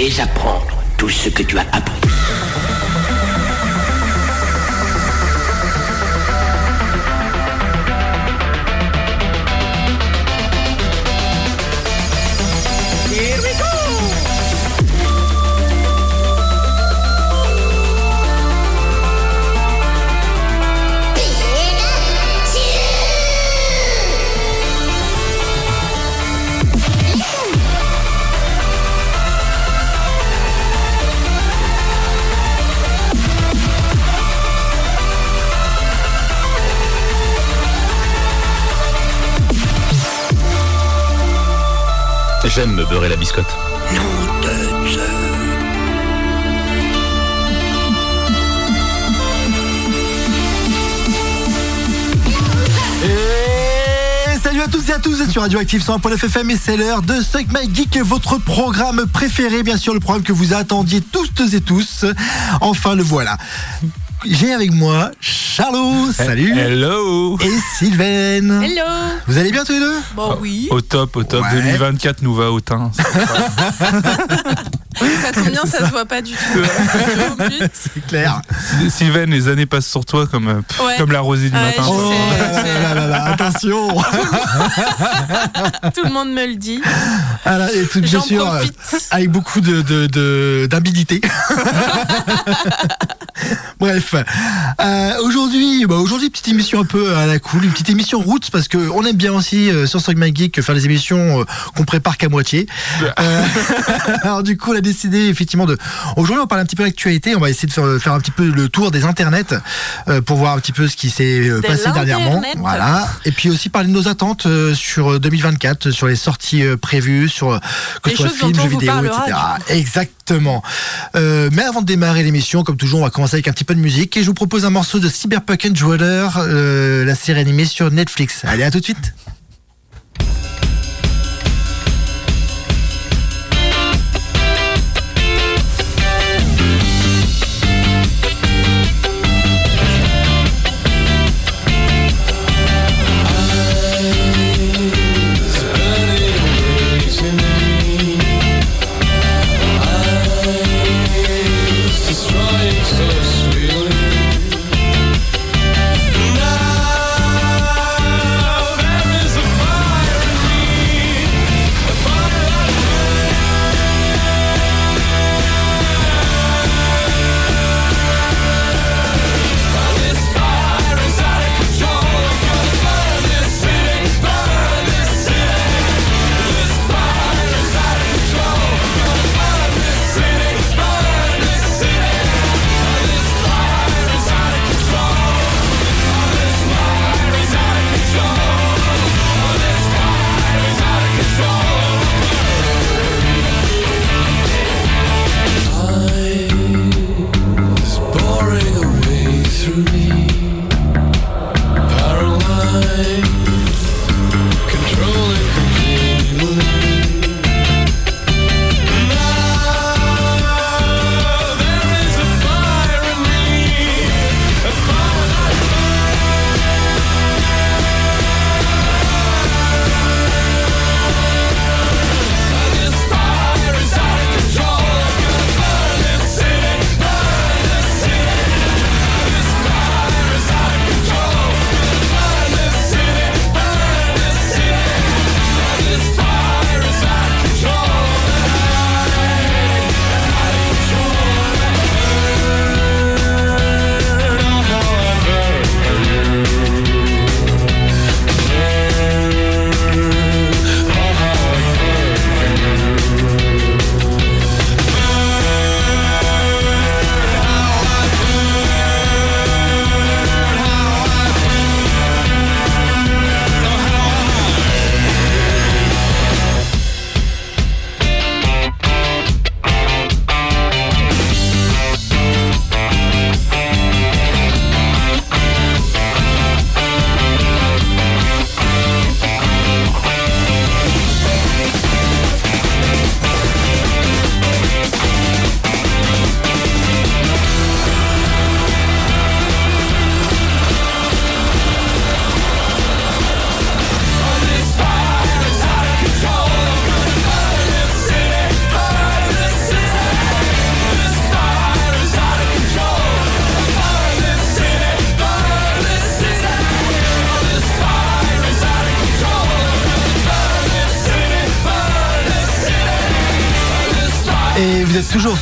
désapprendre tout ce que tu as appris. J'aime me beurrer la biscotte. Nom de Dieu. Et salut à tous et à tous, vous êtes sur Radioactive 100.9 FM et c'est l'heure de Suck My Geek, votre programme préféré, bien sûr, le programme que vous attendiez tous et tous. Enfin, le voilà. J'ai avec moi Charlot, salut, Hello et Sylvaine. Hello Vous allez bien tous les deux? Bon oui, Au top, au top. Ouais. 2024 nous va au teint. ça tombe bien, ça se voit pas du tout. C'est clair. Sylvain, les années passent sur toi comme, euh, pff, Ouais. comme la rosée du Ouais, matin. Oh là là là attention. Tout le monde me le dit. Ah là, et tout, bien J'en sûr, profite. euh, avec beaucoup de de- de- d'habilité. Bref, Euh, aujourd'hui, bah, aujourd'hui petite émission un peu à la cool, une petite émission roots parce que on aime bien aussi euh, sur Song My Geek faire des émissions euh, qu'on prépare qu'à moitié. Euh, alors du coup, on a décidé effectivement de. Aujourd'hui, on va parler un petit peu d'actualité. On va essayer de faire, faire un petit peu le tour des internets euh, pour voir un petit peu ce qui s'est euh, De passé dernièrement. Voilà. Et puis aussi parler de nos attentes euh, sur 2024, sur les sorties euh, prévues, sur que ce soit on jeux vidéo, parlera, etc. Exactement. Mais avant de démarrer l'émission, comme toujours, on va commencer avec un petit peu de musique et je vous propose un morceau de Cyberpunk Enjoyer, euh, la série animée sur Netflix. Allez, à tout de suite.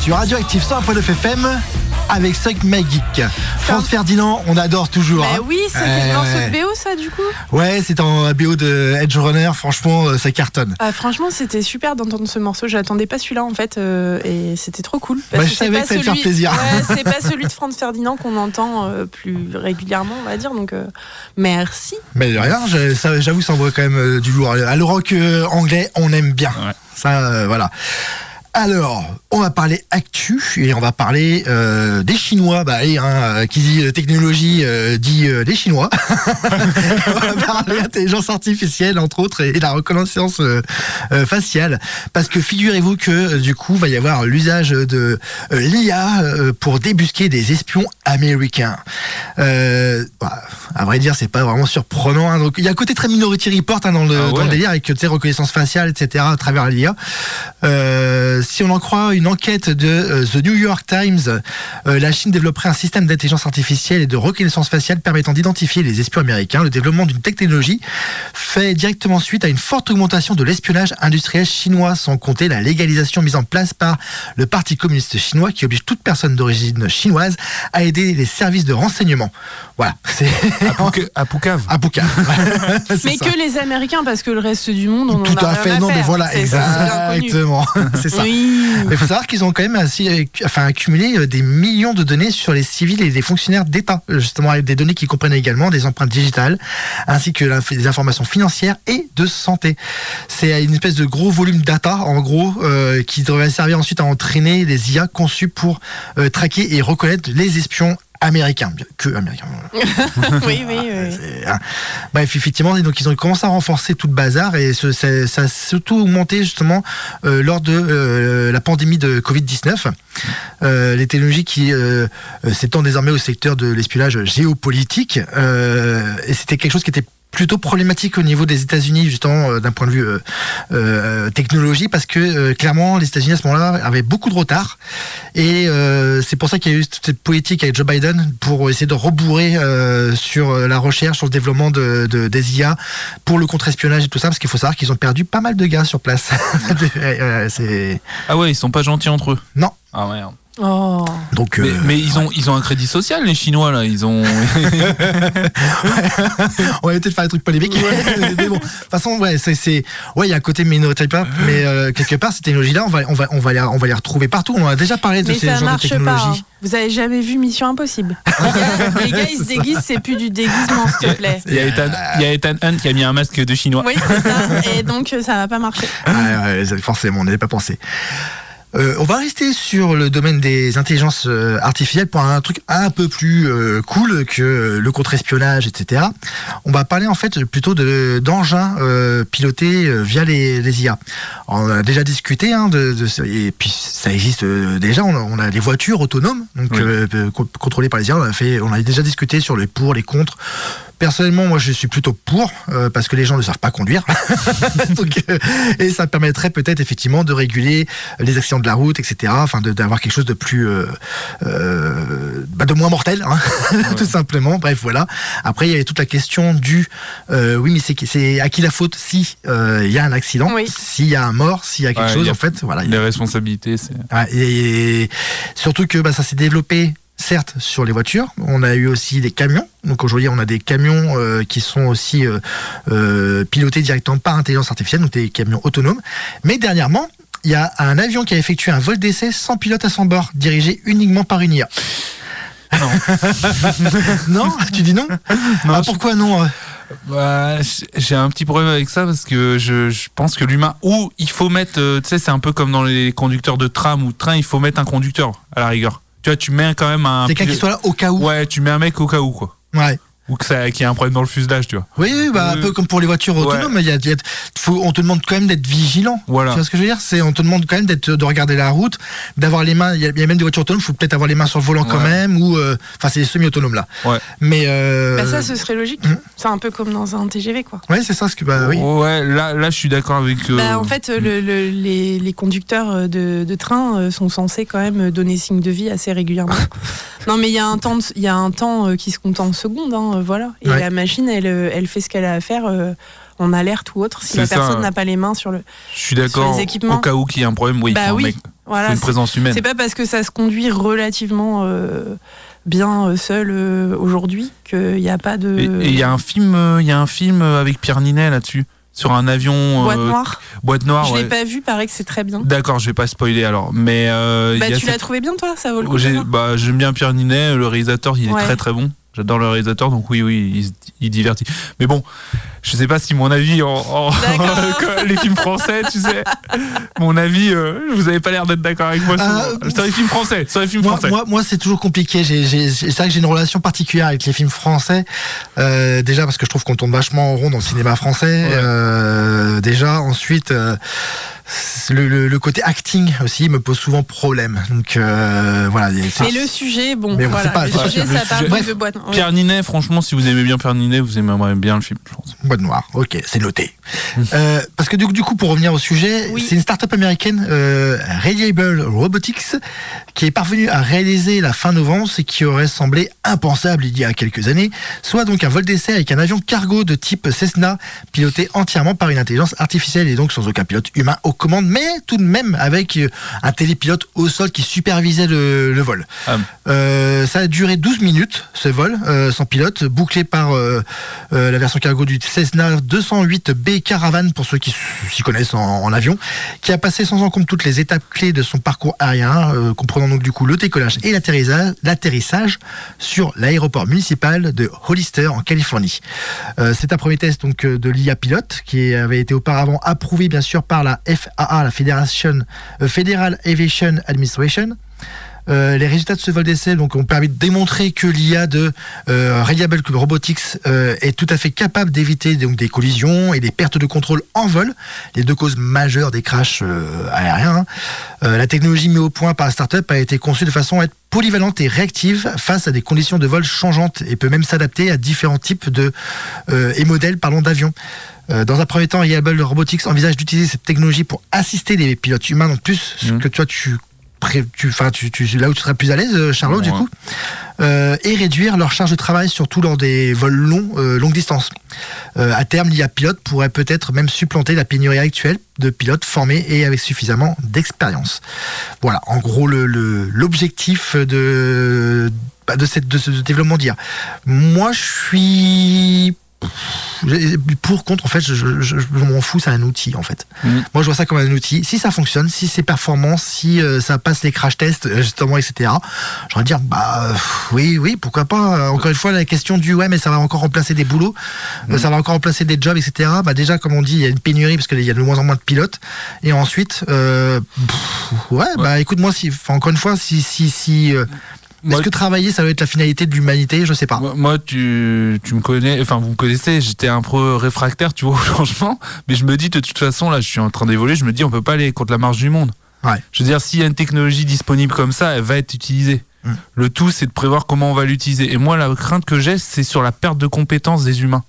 Sur Radioactive 100.9 FM avec Suck Geek. France Ferdinand, on adore toujours. Bah hein. oui, c'était Euh, dans ce BO ça du coup? Ouais, c'est en BO de Edge Runner, franchement, euh, ça cartonne. Ah, Franchement, c'était super d'entendre ce morceau. J'attendais pas celui-là en fait, euh, et c'était trop cool. Bah, je c'est savais pas que ça allait te faire celui- plaisir. Ouais, c'est pas celui de Franz Ferdinand qu'on entend euh, plus régulièrement, on va dire. Donc euh, merci. Mais de rien, je- ça- j'avoue, ça envoie quand même euh, du lourd. À le rock euh, anglais, on aime bien. Ouais. Ça, euh, voilà. Alors, on va parler actu et on va parler euh, des Chinois. Bah, hein, euh, qui dit euh, technologie euh, dit euh, les Chinois. on va parler intelligence artificielle entre autres et la reconnaissance faciale. Parce que figurez-vous que du coup, va y avoir l'usage de l'IA pour débusquer des espions américains. Bah, à vrai dire, c'est pas vraiment surprenant. hein. Donc, il y a un côté très Minority Report hein, dans, le, Ah ouais. dans le délire avec tu sais, reconnaissance faciale, etc. à travers l'IA. Euh, si on en croit une enquête de euh, The New York Times, euh, la Chine développerait un système d'intelligence artificielle et de reconnaissance faciale permettant d'identifier les espions américains. Le développement d'une technologie fait directement suite à une forte augmentation de l'espionnage industriel chinois, sans compter la légalisation mise en place par le Parti communiste chinois qui oblige toute personne d'origine chinoise à aider les services de renseignement. Voilà, c'est À, Pouca- à Poucave. à Pouka. C'est Mais ça. que les Américains, parce que le reste du monde, on en Tout a à rien fait, non, mais faire. voilà, exactement. C'est ça. Oui. Mais il faut savoir qu'ils ont quand même enfin, accumulé euh, des millions de données sur les civils et les fonctionnaires d'État, euh, justement, avec des données qui comprennent également des empreintes digitales, ainsi que des informations financières et de santé. C'est une espèce de gros volume data, en gros, euh, qui devrait servir ensuite à entraîner les IA conçus pour euh, traquer et reconnaître les espions américains, Bien que américains. voilà. oui, oui, oui. Hein. Bref, effectivement, donc ils ont commencé à renforcer tout le bazar et ce- ça, ça a surtout augmenté justement euh, lors de euh, la pandémie de Covid-19. Euh, les technologies qui euh, euh, s'étendent désormais au secteur de l'espionnage géopolitique euh, et c'était quelque chose qui était plutôt problématique au niveau des États-Unis justement euh, d'un point de vue euh, euh, technologie parce que clairement les États-Unis à ce moment-là avaient beaucoup de retard et c'est pour ça qu'il y a eu toute cette politique avec Joe Biden pour essayer de rebourrer sur la recherche, sur le développement de, de- des IA pour le contre-espionnage et tout ça, parce qu'il faut savoir qu'ils ont perdu pas mal de gars sur place. Ah ouais, ils sont pas gentils entre eux. non. Ah merde. Oh. Donc Mais, euh, mais ils ont ils ont un crédit social les Chinois là. Ils ont. on va éviter de faire des trucs polémiques. mais bon, de toute façon, ouais, c'est, c'est, ouais, il y a un côté minority report, mais euh, quelque part, ces technologies-là, on va, on va, on va les, on va les retrouver partout. On a déjà parlé de Mais ces ça genres de marche pas. technologies. hein. Vous avez jamais vu Mission Impossible Les gars, les gars, ils se déguisent, c'est plus du déguisement, s'il te plaît. Il y a Ethan, il y a Ethan Hunt qui a mis un masque de Chinois. Oui, c'est ça. Et donc, euh, ça va pas marcher. Ouais, ouais, forcément, on n'avait pas pensé. Euh, on va rester sur le domaine des intelligences euh, artificielles pour un truc un peu plus euh, cool que le contre-espionnage, etc. On va parler en fait plutôt de d'engins euh, pilotés via les, les IA. On a déjà discuté hein, de, de et puis ça existe déjà. On a, on a des voitures autonomes donc Oui. contrôlées par les IA. On a fait, on a déjà discuté sur les pour, les contre. Personnellement, moi, je suis plutôt pour euh, parce que les gens ne savent pas conduire. Donc, euh, et ça permettrait peut-être effectivement de réguler les accidents de la route, etc. Enfin, d'avoir quelque chose de plus, euh, euh, bah, de moins mortel, hein, tout simplement. Bref, voilà. Après, il y a toute la question du, euh, oui, mais c'est c'est à qui la faute si euh, il y a un accident, Oui. s'il y a un mort, s'il y a quelque Ouais, chose, a- en fait, voilà. Les responsabilités, c'est. Ouais, et surtout que bah, ça s'est développé certes sur les voitures, on a eu aussi des camions. Donc aujourd'hui on a des camions euh, qui sont aussi euh, euh, pilotés directement par intelligence artificielle, donc des camions autonomes. Mais dernièrement, il y a un avion qui a effectué un vol d'essai sans pilote à son bord, dirigé uniquement par une IA. Non. non? Tu dis non, Non, Ah, je- Pourquoi non Bah, j'ai un petit problème avec ça parce que je, je pense que l'humain ou il faut mettre tu sais c'est un peu comme dans les conducteurs de tram ou de train il faut mettre un conducteur à la rigueur tu vois tu mets quand même un Quelqu'un qui soit là au cas où. ouais tu mets un mec au cas où quoi Ouais. Ou que ça qu'il y ait un problème dans le fuselage tu vois Oui, oui, bah, un Euh, peu comme pour les voitures ouais. autonomes, il y a, il y a- faut, on te demande quand même d'être vigilant. Voilà. Tu vois ce que je veux dire? C'est on te demande quand même d'être, de regarder la route, d'avoir les mains. Il y, a, y a même des voitures autonomes, il faut peut-être avoir les mains sur le volant quand Ouais. même, ou euh, enfin c'est semi-autonome là. Ouais. Mais euh, Bah, ça, ce serait logique. hmm. C'est un peu comme dans un TGV, quoi. ouais, c'est ça ce que bah oui. ouais là là je suis d'accord avec euh, Bah, en fait, le- le- les, les conducteurs de, de train sont censés quand même donner signe de vie assez régulièrement. non, mais il y a un temps, il y a un temps qui se compte en secondes. hein. Euh, voilà. Et Ouais. la machine, elle, euh, elle fait ce qu'elle a à faire euh, en alerte ou autre si la ça. personne n'a pas les mains sur le. Je suis d'accord. Au cas où qu'il y ait un problème, oui, il Bah faut, un oui. mec, Voilà. faut une c'est- présence humaine. C'est pas parce que ça se conduit relativement euh, bien seul aujourd'hui qu'il n'y a pas de. Et il y a un film, il y a un film avec Pierre Ninet là-dessus, sur un avion. Boîte euh, noire. Boîte noire. je ouais. l'ai pas vu, paraît que c'est très bien. D'accord, je vais pas spoiler alors, mais euh, Bah, il tu l'as cette- trouvé bien, toi Ça vaut le coup. Bah, j'aime bien Pierre Ninet, le réalisateur, il est très très bon. J'adore le réalisateur, donc oui, oui, il, divertit. Mais bon, je sais pas si mon avis en, les films français, tu sais, mon avis, euh, vous avez pas l'air d'être d'accord avec moi. Ah, sur, sur les films français, sur les films Moi, français. moi, moi, c'est toujours compliqué. C'est vrai que j'ai une relation particulière avec les films français. Euh, déjà parce que je trouve qu'on tourne vachement en rond dans le cinéma français. Ouais. Euh, déjà, ensuite, euh, le, le- le côté acting aussi me pose souvent problème. Donc euh, voilà. Mais le sujet, bon, Mais voilà, c'est pas- le pas sujet, ça parle de boîte. ouais. Pierre Ninet, franchement, si vous aimez bien Pierre Ninet, vous aimeriez bien le film, je pense. Boîte noire, ok, c'est noté. Euh, parce que du, du coup, pour revenir au sujet, Oui. c'est une start-up américaine, euh, Reliable Robotics, qui est parvenue à réaliser la fin novembre ce qui aurait semblé impensable il y a quelques années, soit donc un vol d'essai avec un avion cargo de type Cessna, piloté entièrement par une intelligence artificielle et donc sans aucun pilote humain aux commandes, mais tout de même avec euh, un télépilote au sol qui supervisait le, le vol. Ah. Euh, ça a duré 12 minutes, ce vol, euh, sans pilote, bouclé par euh, la version cargo du Cessna 208B Caravan, pour ceux qui s'y connaissent en, en avion, qui a passé sans encombre toutes les étapes clés de son parcours aérien, comprenant donc du coup le décollage et l'atterrissage, sur l'aéroport municipal de Hollister en Californie. C'est un premier test donc de l'IA pilote qui avait été auparavant approuvé bien sûr par la FAA, la Fédération euh, Federal Aviation Administration. Euh, les résultats de ce vol d'essai donc, ont permis de démontrer que l'IA de euh, Reliable Robotics euh, est tout à fait capable d'éviter donc, des collisions et des pertes de contrôle en vol, les deux causes majeures des crashs aériens. hein. La technologie mise au point par la startup a été conçue de façon à être polyvalente et réactive face à des conditions de vol changeantes et peut même s'adapter à différents types de et modèles pardon, d'avions. Euh, dans un premier temps, Reliable Robotics envisage d'utiliser cette technologie pour assister les pilotes humains, donc plus ce Mhm. que toi tu pré- tu, enfin, tu, tu, là où tu seras plus à l'aise, euh, Charlotte, du coup, euh, et réduire leur charge de travail, surtout lors des vols longs, euh, longue distance. Euh, à terme, l'IA pilote pourrait peut-être même supplanter la pénurie actuelle de pilotes formés et avec suffisamment d'expérience. Voilà, en gros, le- le- l'objectif de, bah, de, cette, de ce développement d'IA. Moi, je suis pour contre en fait je, je- je- je m'en fous c'est un outil en fait. Mhm. moi je vois ça comme un outil. Si ça fonctionne si c'est performant si euh, ça passe les crash tests euh, justement etc j'aurais dire bah oui oui pourquoi pas. Euh, encore une fois la question du ouais mais ça va encore remplacer des boulots euh, ça va encore remplacer des jobs etc bah déjà comme on dit il y a une pénurie parce qu'il y a de moins en moins de pilotes. Et ensuite euh, pff, ouais, bah écoute moi si encore une fois si si si euh, Moi, est-ce que travailler ça doit être la finalité de l'humanité? Je sais pas Moi, tu, tu me connais, enfin, vous me connaissez, j'étais un peu réfractaire, tu vois, au changement. Mais je me dis, de toute façon, là, je suis en train d'évoluer, je me dis, on peut pas aller contre la marge du monde. Ouais. Je veux dire, s'il y a une technologie disponible comme ça, elle va être utilisée. Mm. Le tout, c'est de prévoir comment on va l'utiliser. Et moi, la crainte que j'ai, c'est sur la perte de compétences des humains.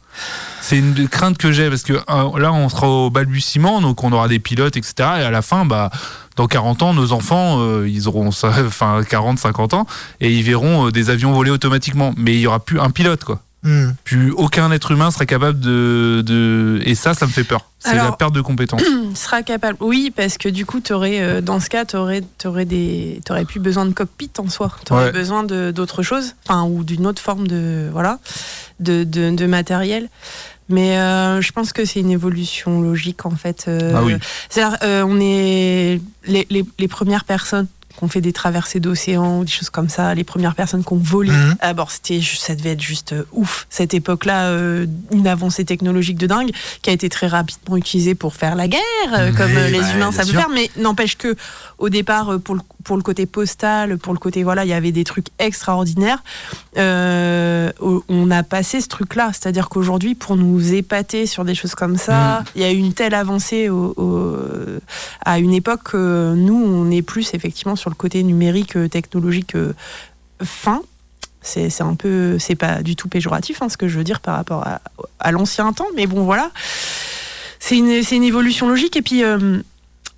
C'est une crainte que j'ai parce que euh, là, on sera au balbutiement, donc on aura des pilotes, etc. Et à la fin, bah, dans 40 ans, nos enfants, euh, ils auront enfin 40, 50 ans, et ils verront euh, des avions voler automatiquement. Mais il y aura plus un pilote, quoi. Hmm. Plus aucun être humain sera capable de, de... et ça, ça me fait peur. C'est la perte de compétences. sera capable. Oui, parce que du coup, aurais, euh, dans ce cas, tu aurais, des, t'aurais plus besoin de cockpit en soi. Tu aurais Ouais. besoin de- d'autre chose, enfin, ou d'une autre forme de, voilà, de, de, de matériel. Mais euh, je pense que c'est une évolution logique en fait. euh, Ah oui. C'est-à-dire, euh, on est les, les, les premières personnes qui ont fait des traversées d'océan ou des choses comme ça, les premières personnes ont volé Mhm. à bord, c'était, ça devait être juste euh, ouf. Cette époque-là, euh, une avancée technologique de dingue qui a été très rapidement utilisée pour faire la guerre, euh, comme les bah, humains savent faire. Mais n'empêche que, au départ, pour le, pour le côté postal, pour le côté voilà, il y avait des trucs extraordinaires. On a passé ce truc-là, c'est-à-dire qu'aujourd'hui, pour nous épater sur des choses comme ça, il y a eu une telle avancée au- au- à une époque que nous, on est plus effectivement sur le côté numérique, euh, technologique euh, fin. C'est un peu, c'est pas du tout péjoratif hein, ce que je veux dire par rapport à, l'ancien temps, mais bon voilà, c'est une, c'est une évolution logique et puis. euh,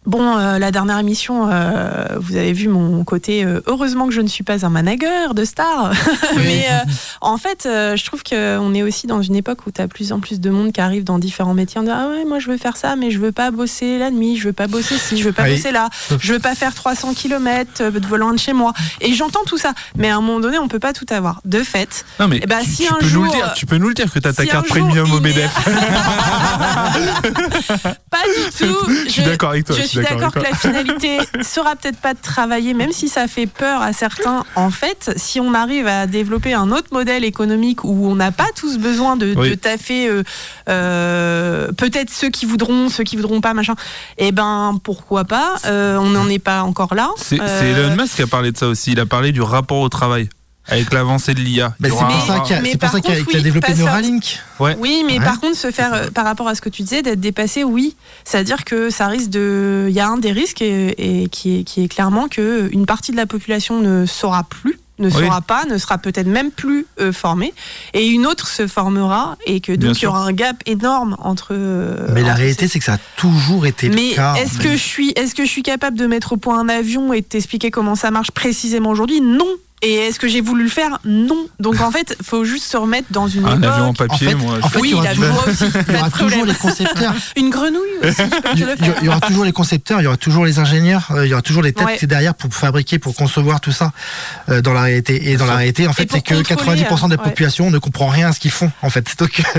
Bon, euh, la dernière émission, euh, vous avez vu mon côté. euh, heureusement que je ne suis pas un manager de star. Mais en fait, je trouve qu'on est aussi dans une époque où tu as plus en plus de monde qui arrive dans différents métiers en disant Ah ouais, moi je veux faire ça, mais je veux pas bosser la nuit, je veux pas bosser ci, je veux pas Oui. bosser là, je veux pas faire 300 km de volant de chez moi. Et j'entends tout ça. Mais à un moment donné, on peut pas tout avoir. De fait, Non mais Eh ben, tu, si tu un peux nous jour, le dire, tu peux nous le dire que t'as ta si carte premium au MEDEF. pas du tout. Je suis d'accord avec toi. Je suis d'accord que la finalité sera peut-être pas de travailler, même si ça fait peur à certains. En fait, si on arrive à développer un autre modèle économique où on n'a pas tous besoin de, Oui. de taffer, euh, euh, peut-être ceux qui voudront, ceux qui voudront pas, machin. Eh ben, pourquoi pas Euh, On n'en est pas encore là. C'est Elon Musk qui a parlé de ça aussi. Il a parlé du rapport au travail avec l'avancée de l'IA. Bah, c'est pour un- ça qu'il y a, mais par a- contre, qu'il a oui, développé Neuralink. Oui, mais Ouais. par contre, se faire, euh, par rapport à ce que tu disais, d'être dépassé, oui. C'est-à-dire que ça risque de. Il y a un des risques et, et qui, est, qui est clairement que une partie de la population ne saura plus, ne Oui. saura pas, ne sera peut-être même plus euh, formée, et une autre se formera, et que donc il y aura un gap énorme entre. euh, Mais la réalité, c'est que ça a toujours été mais le cas. est-ce que je suis, est-ce que je suis capable de mettre au point un avion et de t'expliquer comment ça marche précisément aujourd'hui? Non. Et est-ce que j'ai voulu le faire Non. Donc en fait, faut juste se remettre dans une un époque. avion en En papier, fait, moi. en fait, oui, il y aura aussi. il y aura toujours les concepteurs. Une grenouille aussi, je peux te Il le y, faire. il y aura toujours les concepteurs, il y aura toujours les ingénieurs, euh, il y aura toujours les têtes Ouais. derrière pour fabriquer, pour concevoir tout ça euh, dans la réalité. Et dans la réalité, en fait, c'est que contrôler, 90% de la ouais. population ne comprend rien à ce qu'ils font, en fait. Donc,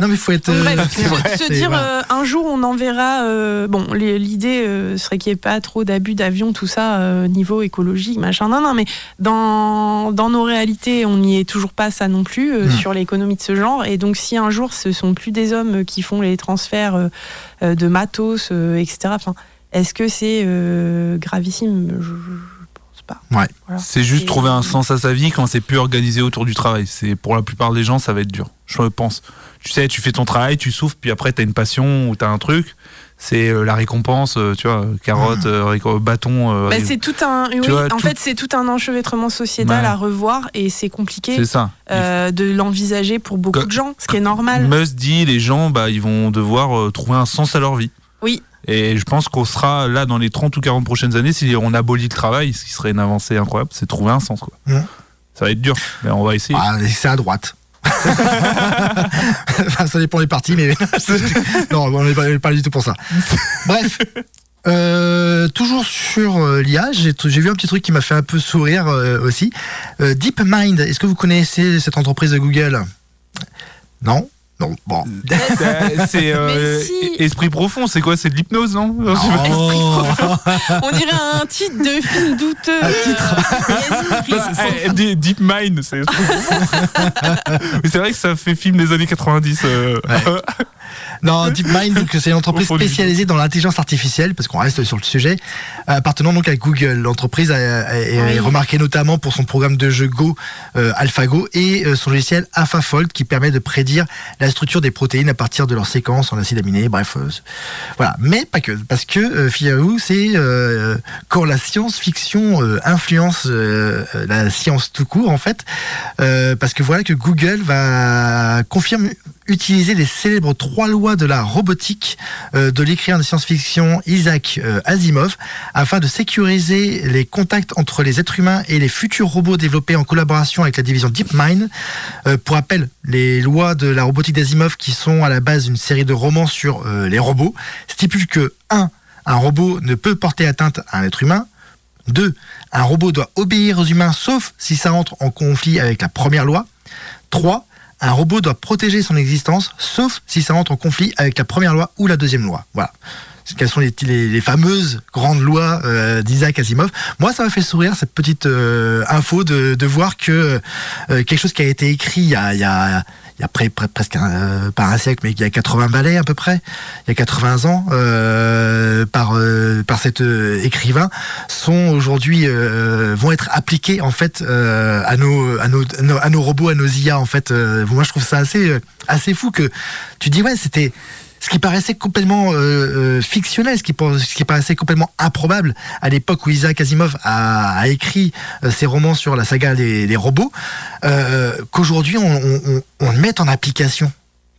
non, mais, il faut être. Donc, euh, bref, se, dire euh, un jour on enverra. euh, bon, les- l'idée euh, serait qu'il n'y ait pas trop d'abus d'avion, tout ça, euh, niveau écologique, machin. Non, non, mais dans, dans nos réalités, on n'y est toujours pas ça non plus euh, Mm. sur l'économie de ce genre. Et donc, si un jour ce sont plus des hommes qui font les transferts euh, euh, de matos, etc. Enfin, est-ce que c'est gravissime? Je. Ouais. Voilà. C'est juste trouver un sens à sa vie quand c'est plus organisé autour du travail. C'est pour la plupart des gens, ça va être dur. Je pense. Tu sais, tu fais ton travail, tu souffres, puis après t'as une passion ou t'as un truc. C'est euh, la récompense, euh, tu vois, carotte, euh, réco- bâton. euh, Bah, c'est tout un, oui, vois, en tout- fait, c'est tout un enchevêtrement sociétal Ouais. à revoir et c'est compliqué. c'est ça. euh, de l'envisager pour beaucoup Que- de gens, ce qui est normal. Musk dit, les gens, bah, ils vont devoir euh, trouver un sens à leur vie. Oui. Et je pense qu'on sera là dans les 30 ou 40 prochaines années, si on abolit le travail, ce qui serait une avancée incroyable, c'est trouver un sens. Quoi. Mhm. Ça va être dur, mais on va essayer. Ah, c'est à droite. Ça dépend des partis, mais non, on n'est pas, du tout pour ça. Bref. Euh, toujours sur euh, l'IA, j'ai vu un petit truc qui m'a fait un peu sourire euh, aussi. DeepMind, est-ce que vous connaissez cette entreprise de Google? Non Non, bon. C'est euh, si. esprit profond, c'est quoi? C'est de l'hypnose, non? Oh. On dirait un titre de film douteux. Un titre. Eh, Deep Deep Mind, c'est Mais c'est vrai que ça fait film des années 90. euh. Non, DeepMind, donc c'est une entreprise spécialisée dans l'intelligence artificielle, parce qu'on reste sur le sujet, euh, appartenant donc à Google. L'entreprise est Oui. remarquée notamment pour son programme de jeu Go, euh, AlphaGo, et euh, son logiciel AlphaFold qui permet de prédire la structure des protéines à partir de leurs séquences en acides aminés. Bref, euh, voilà. Mais pas que, parce que euh, figurez-vous, c'est euh, quand la science-fiction euh, influence la science tout court, en fait, euh, parce que voilà que Google va confirmer utiliser les célèbres trois lois de la robotique euh, de l'écrivain de science-fiction Isaac euh, Asimov afin de sécuriser les contacts entre les êtres humains et les futurs robots développés en collaboration avec la division DeepMind. Euh, pour rappel, les lois de la robotique d'Asimov qui sont à la base d'une série de romans sur les robots stipulent que 1. Un robot ne peut porter atteinte à un être humain. 2. Un robot doit obéir aux humains sauf si ça entre en conflit avec la première loi. 3. Un robot doit protéger son existence, sauf si ça entre en conflit avec la première loi ou la deuxième loi. Voilà. Quelles sont les, fameuses grandes lois euh, d'Isaac Asimov? Moi, ça m'a fait sourire cette petite euh, info de, voir que euh, quelque chose qui a été écrit il y a, il y a presque un, euh, pas un siècle, mais il y a 80 balais à peu près, il y a 80 ans, euh, par euh, par cet écrivain, sont aujourd'hui vont être appliqués en fait à nos à nos à nos- robots, à nos IA en fait. Moi, je trouve ça assez assez fou que tu dis ouais, c'était ce qui paraissait complètement euh, euh, fictionnel, ce qui, par- ce qui paraissait complètement improbable à l'époque où Isaac Asimov a, a écrit euh, ses romans sur la saga des, des robots, qu'aujourd'hui on, on, on, on le mette en application.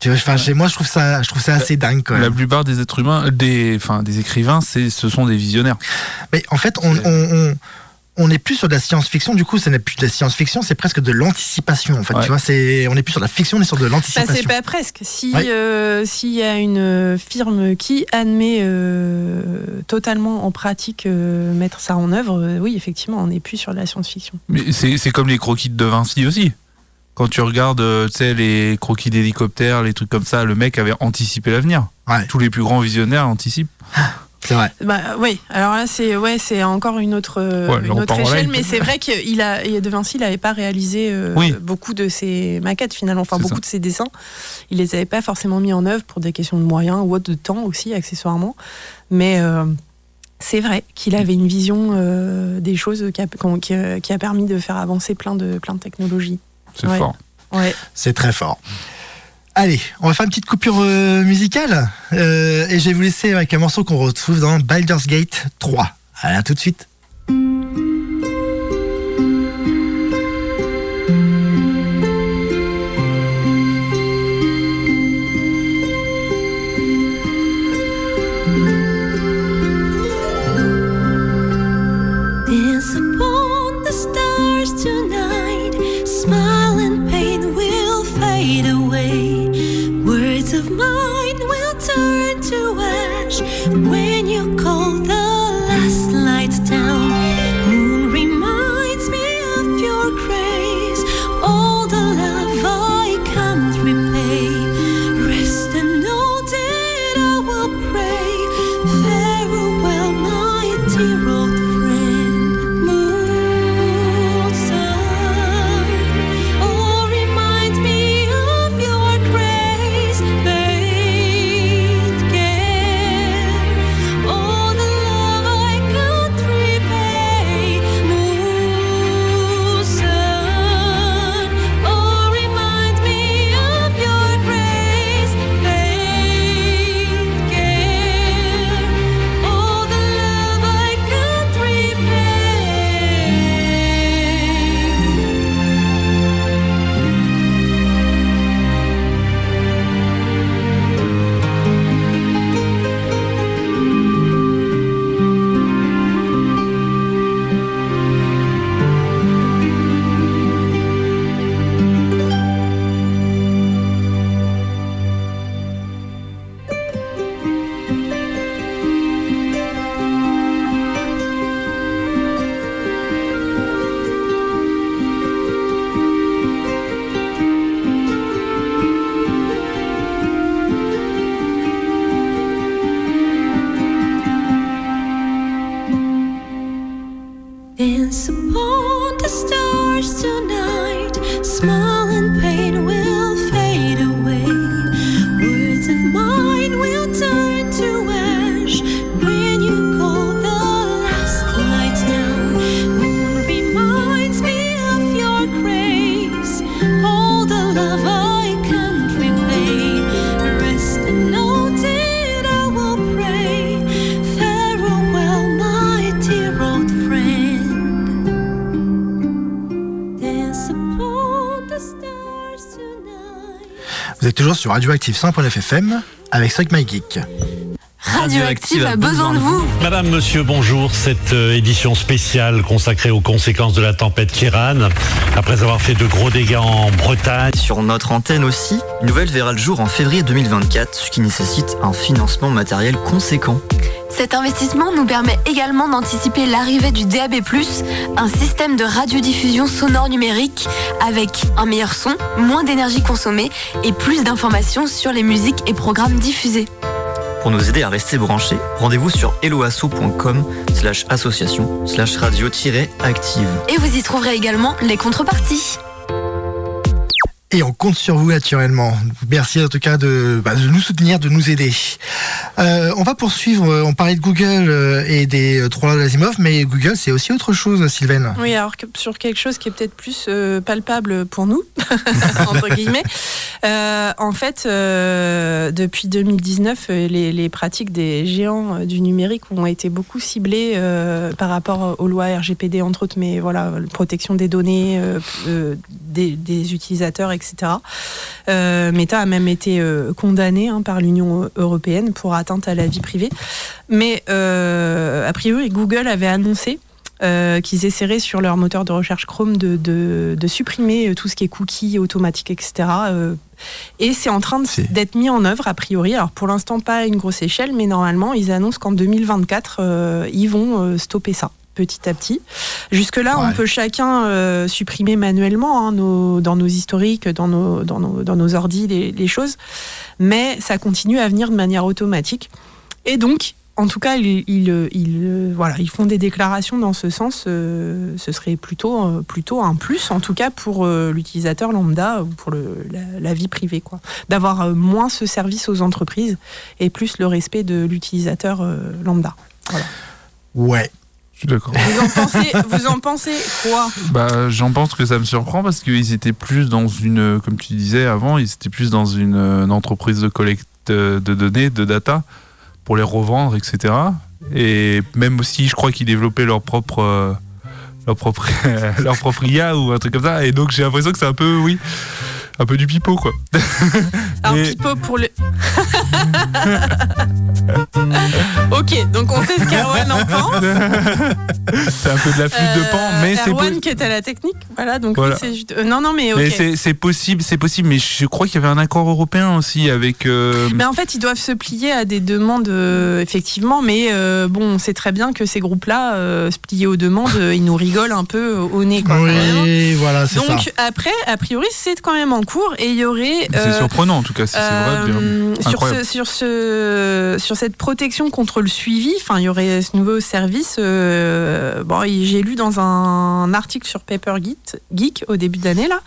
Enfin, moi, je trouve ça, je trouve ça assez dingue quand La même. plupart des êtres humains, des, enfin, des écrivains, c'est, ce sont des visionnaires. Mais en fait, on, on, on, on est plus sur de la science-fiction. Du coup, ce n'est plus de la science-fiction, c'est presque de l'anticipation. En fait, Ouais. tu vois, c'est, on est plus sur de la fiction, on est sur de Bah, l'anticipation. c'est pas presque. Si Ouais. euh, s'il y a une euh, firme qui admet euh, totalement en pratique euh, mettre ça en œuvre, euh, oui, effectivement, on n'est plus sur de la science-fiction. Mais c'est, c'est comme les croquis de Vinci aussi. Quand tu regardes, tu sais, les croquis d'hélicoptères, les trucs comme ça, le mec avait anticipé l'avenir. Ouais. Tous les plus grands visionnaires anticipent. C'est vrai. Bah oui, alors là c'est ouais, encore une autre Ouais, une autre échelle, mais c'est vrai qu'il a De Vinci, il n'avait pas réalisé euh, Oui. beaucoup de ses maquettes finalement, enfin beaucoup ça. de ses dessins. Il les avait pas forcément mis en œuvre pour des questions de moyens ou autre de temps aussi accessoirement, mais euh, c'est vrai qu'il avait une vision euh, des choses qui a, qui a- qui a permis de faire avancer plein de plein de technologies. C'est Ouais. fort. Ouais. C'est très fort. Allez, on va faire une petite coupure euh, musicale. Euh, et je vais vous laisser avec un morceau qu'on retrouve dans Baldur's Gate 3. Allez, à tout de suite. Sur Radioactive 100.9 FM avec Stock My Geek. Radioactive a besoin de vous. Madame, monsieur, bonjour. Cette euh, édition spéciale consacrée aux conséquences de la tempête Kiran. Après avoir fait de gros dégâts en Bretagne, Sur notre antenne aussi, une nouvelle verra le jour en février 2024, ce qui nécessite un financement matériel conséquent. Cet investissement nous permet également d'anticiper l'arrivée du DAB+, un système de radiodiffusion sonore numérique avec un meilleur son, moins d'énergie consommée et plus d'informations sur les musiques et programmes diffusés. Pour nous aider à rester branchés, rendez-vous sur helloasso.com slash association slash radio-active. Et vous y trouverez également les contreparties. Et on compte sur vous naturellement. Merci en tout cas de, bah, de nous soutenir, de nous aider. Euh, on va poursuivre. euh, On parlait de Google euh, et des trois lois d'Asimov, mais Google, c'est aussi autre chose, Sylvain. Oui, alors sur quelque chose qui est peut-être plus palpable pour nous, entre guillemets. En fait, depuis 2019, euh, les, pratiques des géants du numérique ont été beaucoup ciblées par rapport aux lois RGPD, entre autres, mais voilà, protection des données des, utilisateurs, etc. Meta a même été condamné hein, par l'Union européenne pour atteinte à la vie privée. Mais euh, a priori, Google avait annoncé euh, qu'ils essaieraient sur leur moteur de recherche Chrome de, de, de supprimer euh, tout ce qui est cookies automatiques, etc. euh, et c'est en train d'être mis en œuvre a priori. Alors pour l'instant pas à une grosse échelle, mais normalement ils annoncent qu'en 2024 euh, ils vont stopper ça petit à petit. Jusque-là, on peut chacun euh, supprimer manuellement hein, nos, dans nos historiques, dans nos, dans nos, dans nos ordis, les, les choses, mais ça continue à venir de manière automatique. Et donc, en tout cas, ils, ils, ils, voilà, ils font des déclarations dans ce sens. euh, ce serait plutôt, euh, plutôt un plus, en tout cas pour euh, l'utilisateur lambda ou pour le, la, la vie privée, quoi. D'avoir moins ce service aux entreprises et plus le respect de l'utilisateur lambda. Ouais. Je suis d'accord. Vous en pensez, vous en pensez quoi Bah, j'en pense que ça me surprend parce qu'ils étaient plus dans une, comme tu disais avant, ils étaient plus dans une, une entreprise de collecte euh, de données, de data, pour les revendre, etc. Et même aussi, je crois qu'ils développaient leur propre, euh, leur propre, leur propre IA ou un truc comme ça. Et donc, j'ai l'impression que c'est un peu, oui, un peu du pipeau, quoi. Mais- Pipo pour le. ok, donc on sait ce qu'Erwan en pense. c'est un peu de la flûte de pan, Euh, mais c'est Erwan po- qui est à la technique. Voilà, donc Voilà. euh, non, non, mais mais c'est- possible, c'est possible. Mais je crois qu'il y avait un accord européen aussi avec. euh, Mais en fait, ils doivent se plier à des demandes, euh, effectivement. Mais euh, bon, on sait très bien que ces groupes-là, euh, se plier aux demandes, ils nous rigolent un peu au nez. Quoi, Oui, voilà, c'est ça. Donc après, a priori, c'est quand même en cours et il y aurait. c'est euh, surprenant en tout cas, si c'est vrai. Euh, sur, Incroyable. ce, sur, ce, sur cette protection contre le suivi, enfin, il y aurait ce nouveau service. euh, bon, j'ai lu dans un article sur Paper Geek, au début d'année là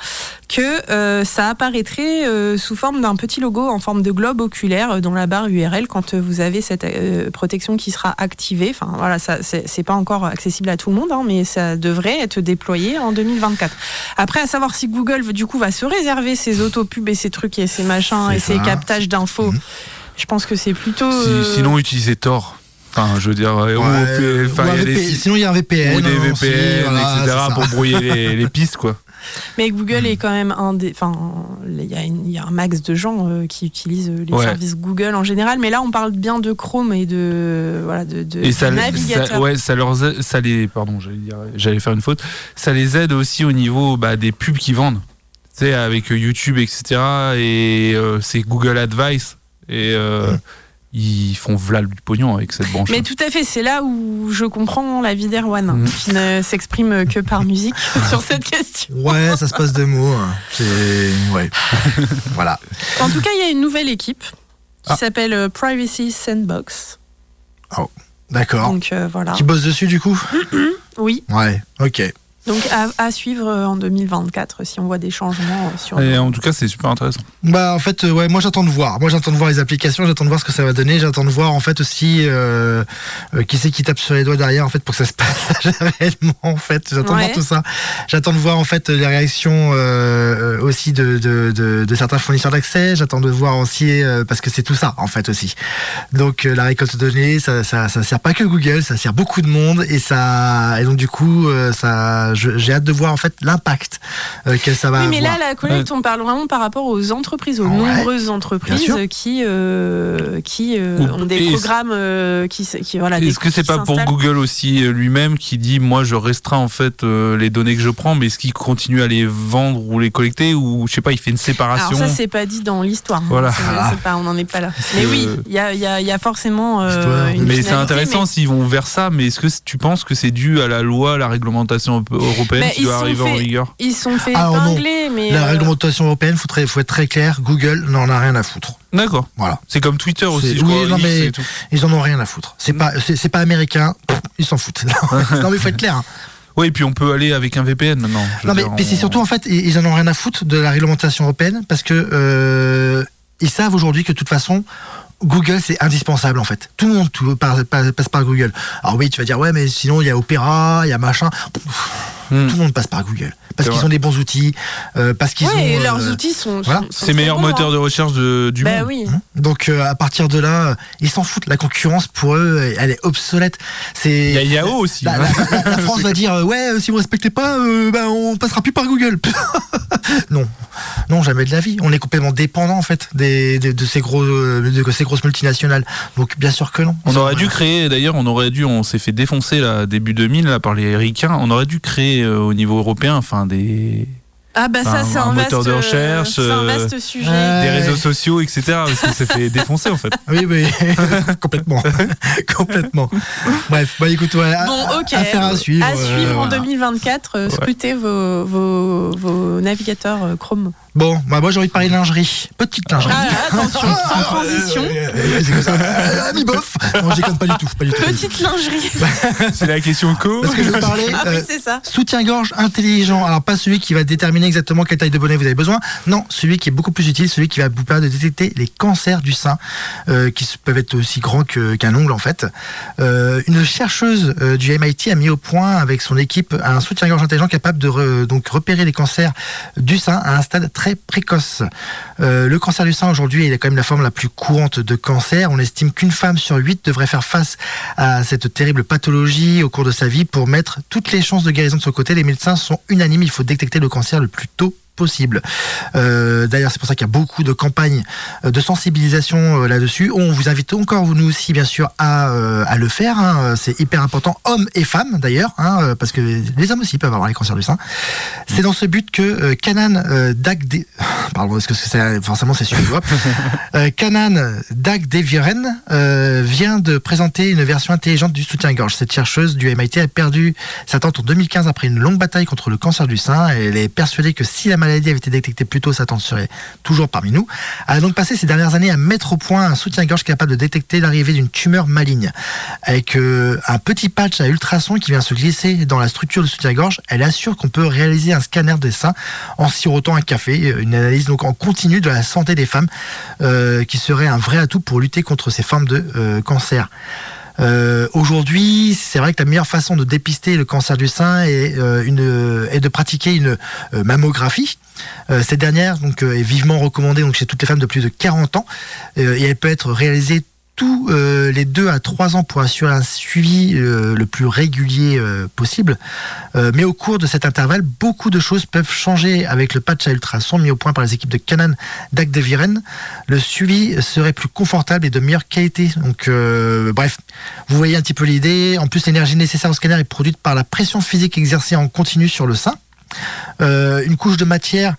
que ça apparaîtrait sous forme d'un petit logo en forme de globe oculaire dans la barre URL quand vous avez cette protection qui sera activée. Enfin voilà, ça c'est pas encore accessible à tout le monde, hein, mais ça devrait être déployé en 2024. Après, à savoir si Google du coup va se réserver ses autopubs et ses trucs et ses machins et ses ça. captages d'infos. Mhm. Je pense que c'est plutôt. Si- euh, Sinon, utiliser Tor. Enfin, je veux dire, ou- Ouais, enfin, ou un il y a des VPN. sites- Sinon, il y a un VPN. ou des aussi, VPN, voilà, etc. pour brouiller les, les pistes, quoi. Mais Google est quand même un des. Enfin, il y, a y un max de gens euh, qui utilisent les Ouais. services Google en général. Mais là, on parle bien de Chrome et de. Voilà, de, de Et ça, navigateur. ça- ouais, ça leur, ça les, pardon, j'allais faire une faute. Ça les aide aussi au niveau bah, des pubs qu'ils vendent. Tu sais, avec YouTube, etc. Et euh, c'est Google Advice. Et euh, ils font v'là du pognon avec cette branche. Mais tout à fait, c'est là où je comprends la vie d'Erwan, Mhm. qui ne s'exprime que par musique sur cette question. Ouais, ça se passe de mots. hein. C'est. Ouais. voilà. En tout cas, il y a une nouvelle équipe qui Ah. s'appelle euh, Privacy Sandbox. D'accord. Donc euh, voilà. Qui bosse dessus, du coup? Oui, Ouais, ok. Donc à, à suivre euh, en 2024 si on voit des changements euh, sur. Et en tout cas, c'est super intéressant. Bah en fait euh, ouais moi j'attends de voir. Moi j'attends de voir les applications, j'attends de voir ce que ça va donner, j'attends de voir en fait aussi euh, euh, qui c'est qui tape sur les doigts derrière en fait pour que ça se passe réellement en fait. J'attends de voir tout ça. J'attends de voir en fait les réactions euh, aussi de, de, de, de certains fournisseurs d'accès. J'attends de voir aussi euh, parce que c'est tout ça en fait aussi. Donc euh, la récolte de données ça, ça ça sert pas que Google, ça sert beaucoup de monde et ça et donc du coup euh, ça j'ai hâte de voir en fait l'impact euh, que ça va Oui, mais avoir. là, la collecte, on parle vraiment par rapport aux entreprises, aux Ouais, nombreuses entreprises qui, euh, qui euh, ont des et- programmes euh, qui, voilà. des Est-ce que c'est pas pour. Google aussi lui-même qui dit moi je restreins en fait euh, les données que je prends, mais est-ce qu'il continue à les vendre ou les collecter ou je sais pas, il fait une séparation Alors ça, c'est pas dit dans l'histoire. Voilà. Ah. c'est pas, on n'en est pas là. Mais oui, il y a, il y, a, il y a forcément euh, une Mais c'est intéressant mais- s'ils vont vers ça, mais est-ce que tu penses que c'est dû à la loi, à la réglementation européenne Mais qui ils doit sont arriver en vigueur Ils sont fait non. épingler, mais. La euh, réglementation européenne, faut, très- faut être très clair, Google n'en a rien à foutre. D'accord. Voilà. C'est comme Twitter aussi, je oui, crois. non, mais- et tout. Ils en ont rien à foutre. C'est pas, c'est, pas américain, ils s'en foutent. non mais faut être clair. hein. Oui, et puis on peut aller avec un VPN maintenant. Non mais, c'est on- surtout en fait, ils ils en ont rien à foutre de la réglementation européenne parce que euh, ils savent aujourd'hui que de toute façon, Google, c'est indispensable en fait. Tout le monde tout, passe par Google. Alors oui, tu vas dire, ouais, mais sinon, il y a Opera, il y a machin. Hmm. Tout le monde passe par Google. Parce qu'ils ont des bons outils, euh, parce qu'ils Ouais, ont. et euh, leurs outils sont. voilà. sont- sont C'est meilleur moteur hein. de recherche de- du Bah monde. oui. Donc euh, à partir de là, euh, ils s'en foutent. La concurrence pour eux, elle est obsolète. C'est. Il y a Yahoo aussi. La, hein. la- la- la France va dire euh, ouais euh, si vous respectez pas euh, ben, on passera plus par Google non non jamais de la vie on est complètement dépendant en fait des, des- de ces gros euh, de ces grosses multinationales donc bien sûr que non On aurait dû créer, d'ailleurs, on aurait dû, on s'est fait défoncer là, début 2000 là, par les ricains. On aurait dû créer euh, au niveau européen, enfin des, Ah bah ça Un- c'est un un, moteur vaste, de recherche, c'est un euh, vaste sujet. Des réseaux sociaux, etc. Parce qu'on s'est fait défoncer en fait. oui oui complètement complètement bref bah écoute ouais, Bon, affaire à suivre À euh, suivre en voilà. 2024, euh, scrutez vos, vos, vos navigateurs Chrome. Bon bah moi j'ai envie de parler lingerie petite lingerie Ah, attention, sans transition. Euh, euh, c'est comme ça. Euh, mi bof non j'y compte pas du tout pas du tout, pas du tout. Petite lingerie. C'est la question co. parce que je Ah oui, euh, c'est ça. Soutien-gorge intelligent. Alors pas celui qui va déterminer exactement quelle taille de bonnet vous avez besoin. Non, celui qui est beaucoup plus utile, celui qui va vous permettre de détecter les cancers du sein, euh, qui peuvent être aussi grands que- qu'un ongle en fait. Euh, une chercheuse euh, du MIT a mis au point avec son équipe un soutien-gorge intelligent capable de re- donc repérer les cancers du sein à un stade très précoce. Euh, le cancer du sein aujourd'hui est quand même la forme la plus courante de cancer. On estime qu'une femme sur huit devrait faire face à cette terrible pathologie au cours de sa vie pour mettre toutes les chances de guérison de son côté. Les médecins sont unanimes, il faut détecter le cancer le plus tôt possible. Euh, D'ailleurs, c'est pour ça qu'il y a beaucoup de campagnes euh, de sensibilisation euh, là-dessus. On vous invite encore, nous aussi, bien sûr, à, euh, à le faire. hein. C'est hyper important, hommes et femmes d'ailleurs, hein, parce que les hommes aussi peuvent avoir les cancers du sein. C'est dans ce but que Canan Dagde... Pardon, est-ce que c'est forcément c'est suédois euh, Canan Dagdeviren vient de présenter une version intelligente du soutien-gorge. Cette chercheuse du MIT a perdu sa tante en 2015 après une longue bataille contre le cancer du sein. Elle est persuadée que si la maladie avait été détectée plus tôt, sa tante serait toujours parmi nous. Elle a donc passé ces dernières années à mettre au point un soutien-gorge capable de détecter l'arrivée d'une tumeur maligne. Avec euh, un petit patch à ultrasons qui vient se glisser dans la structure du soutien-gorge, elle assure qu'on peut réaliser un scanner des seins en sirotant un café, une analyse donc en continu de la santé des femmes, euh, qui serait un vrai atout pour lutter contre ces formes de euh, cancer. Euh, Aujourd'hui, c'est vrai que la meilleure façon de dépister le cancer du sein est, euh, une, est de pratiquer une euh, mammographie. Euh, cette dernière donc, euh, est vivement recommandée donc, chez toutes les femmes de plus de 40 ans euh, et elle peut être réalisée tous euh, les deux à trois ans pour assurer un suivi euh, le plus régulier euh, possible. Euh, mais au cours de cet intervalle, beaucoup de choses peuvent changer avec le patch à ultrasons mis au point par les équipes de Canon d'Agdeviren. Le suivi serait plus confortable et de meilleure qualité. Donc, bref, vous voyez un petit peu l'idée. En plus, l'énergie nécessaire au scanner est produite par la pression physique exercée en continu sur le sein. Une couche de matière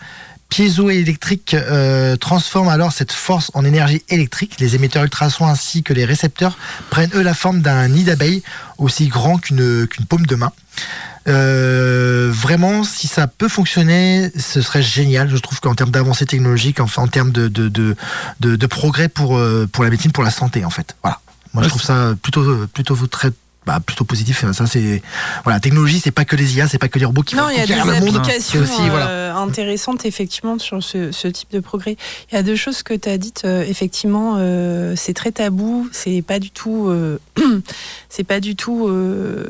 piézoélectrique euh, transforme alors cette force en énergie électrique. Les émetteurs ultrasons ainsi que les récepteurs prennent eux la forme d'un nid d'abeille aussi grand qu'une qu'une paume de main. Euh, vraiment, si ça peut fonctionner, ce serait génial. Je trouve qu'en termes d'avancée technologique, enfin en termes de, de, de, de, de progrès pour, euh, pour la médecine, pour la santé, en fait. Voilà. Moi, je trouve ça plutôt, plutôt très bah, plutôt positif. Ça, c'est voilà, la technologie, c'est pas que les IA, c'est pas que les robots qui Non, vont il y a des le monde. applications aussi, voilà. euh, intéressantes effectivement sur ce, ce type de progrès. Il y a deux choses que tu as dites. euh, effectivement, euh, c'est très tabou. C'est pas du tout, euh, c'est pas du tout euh,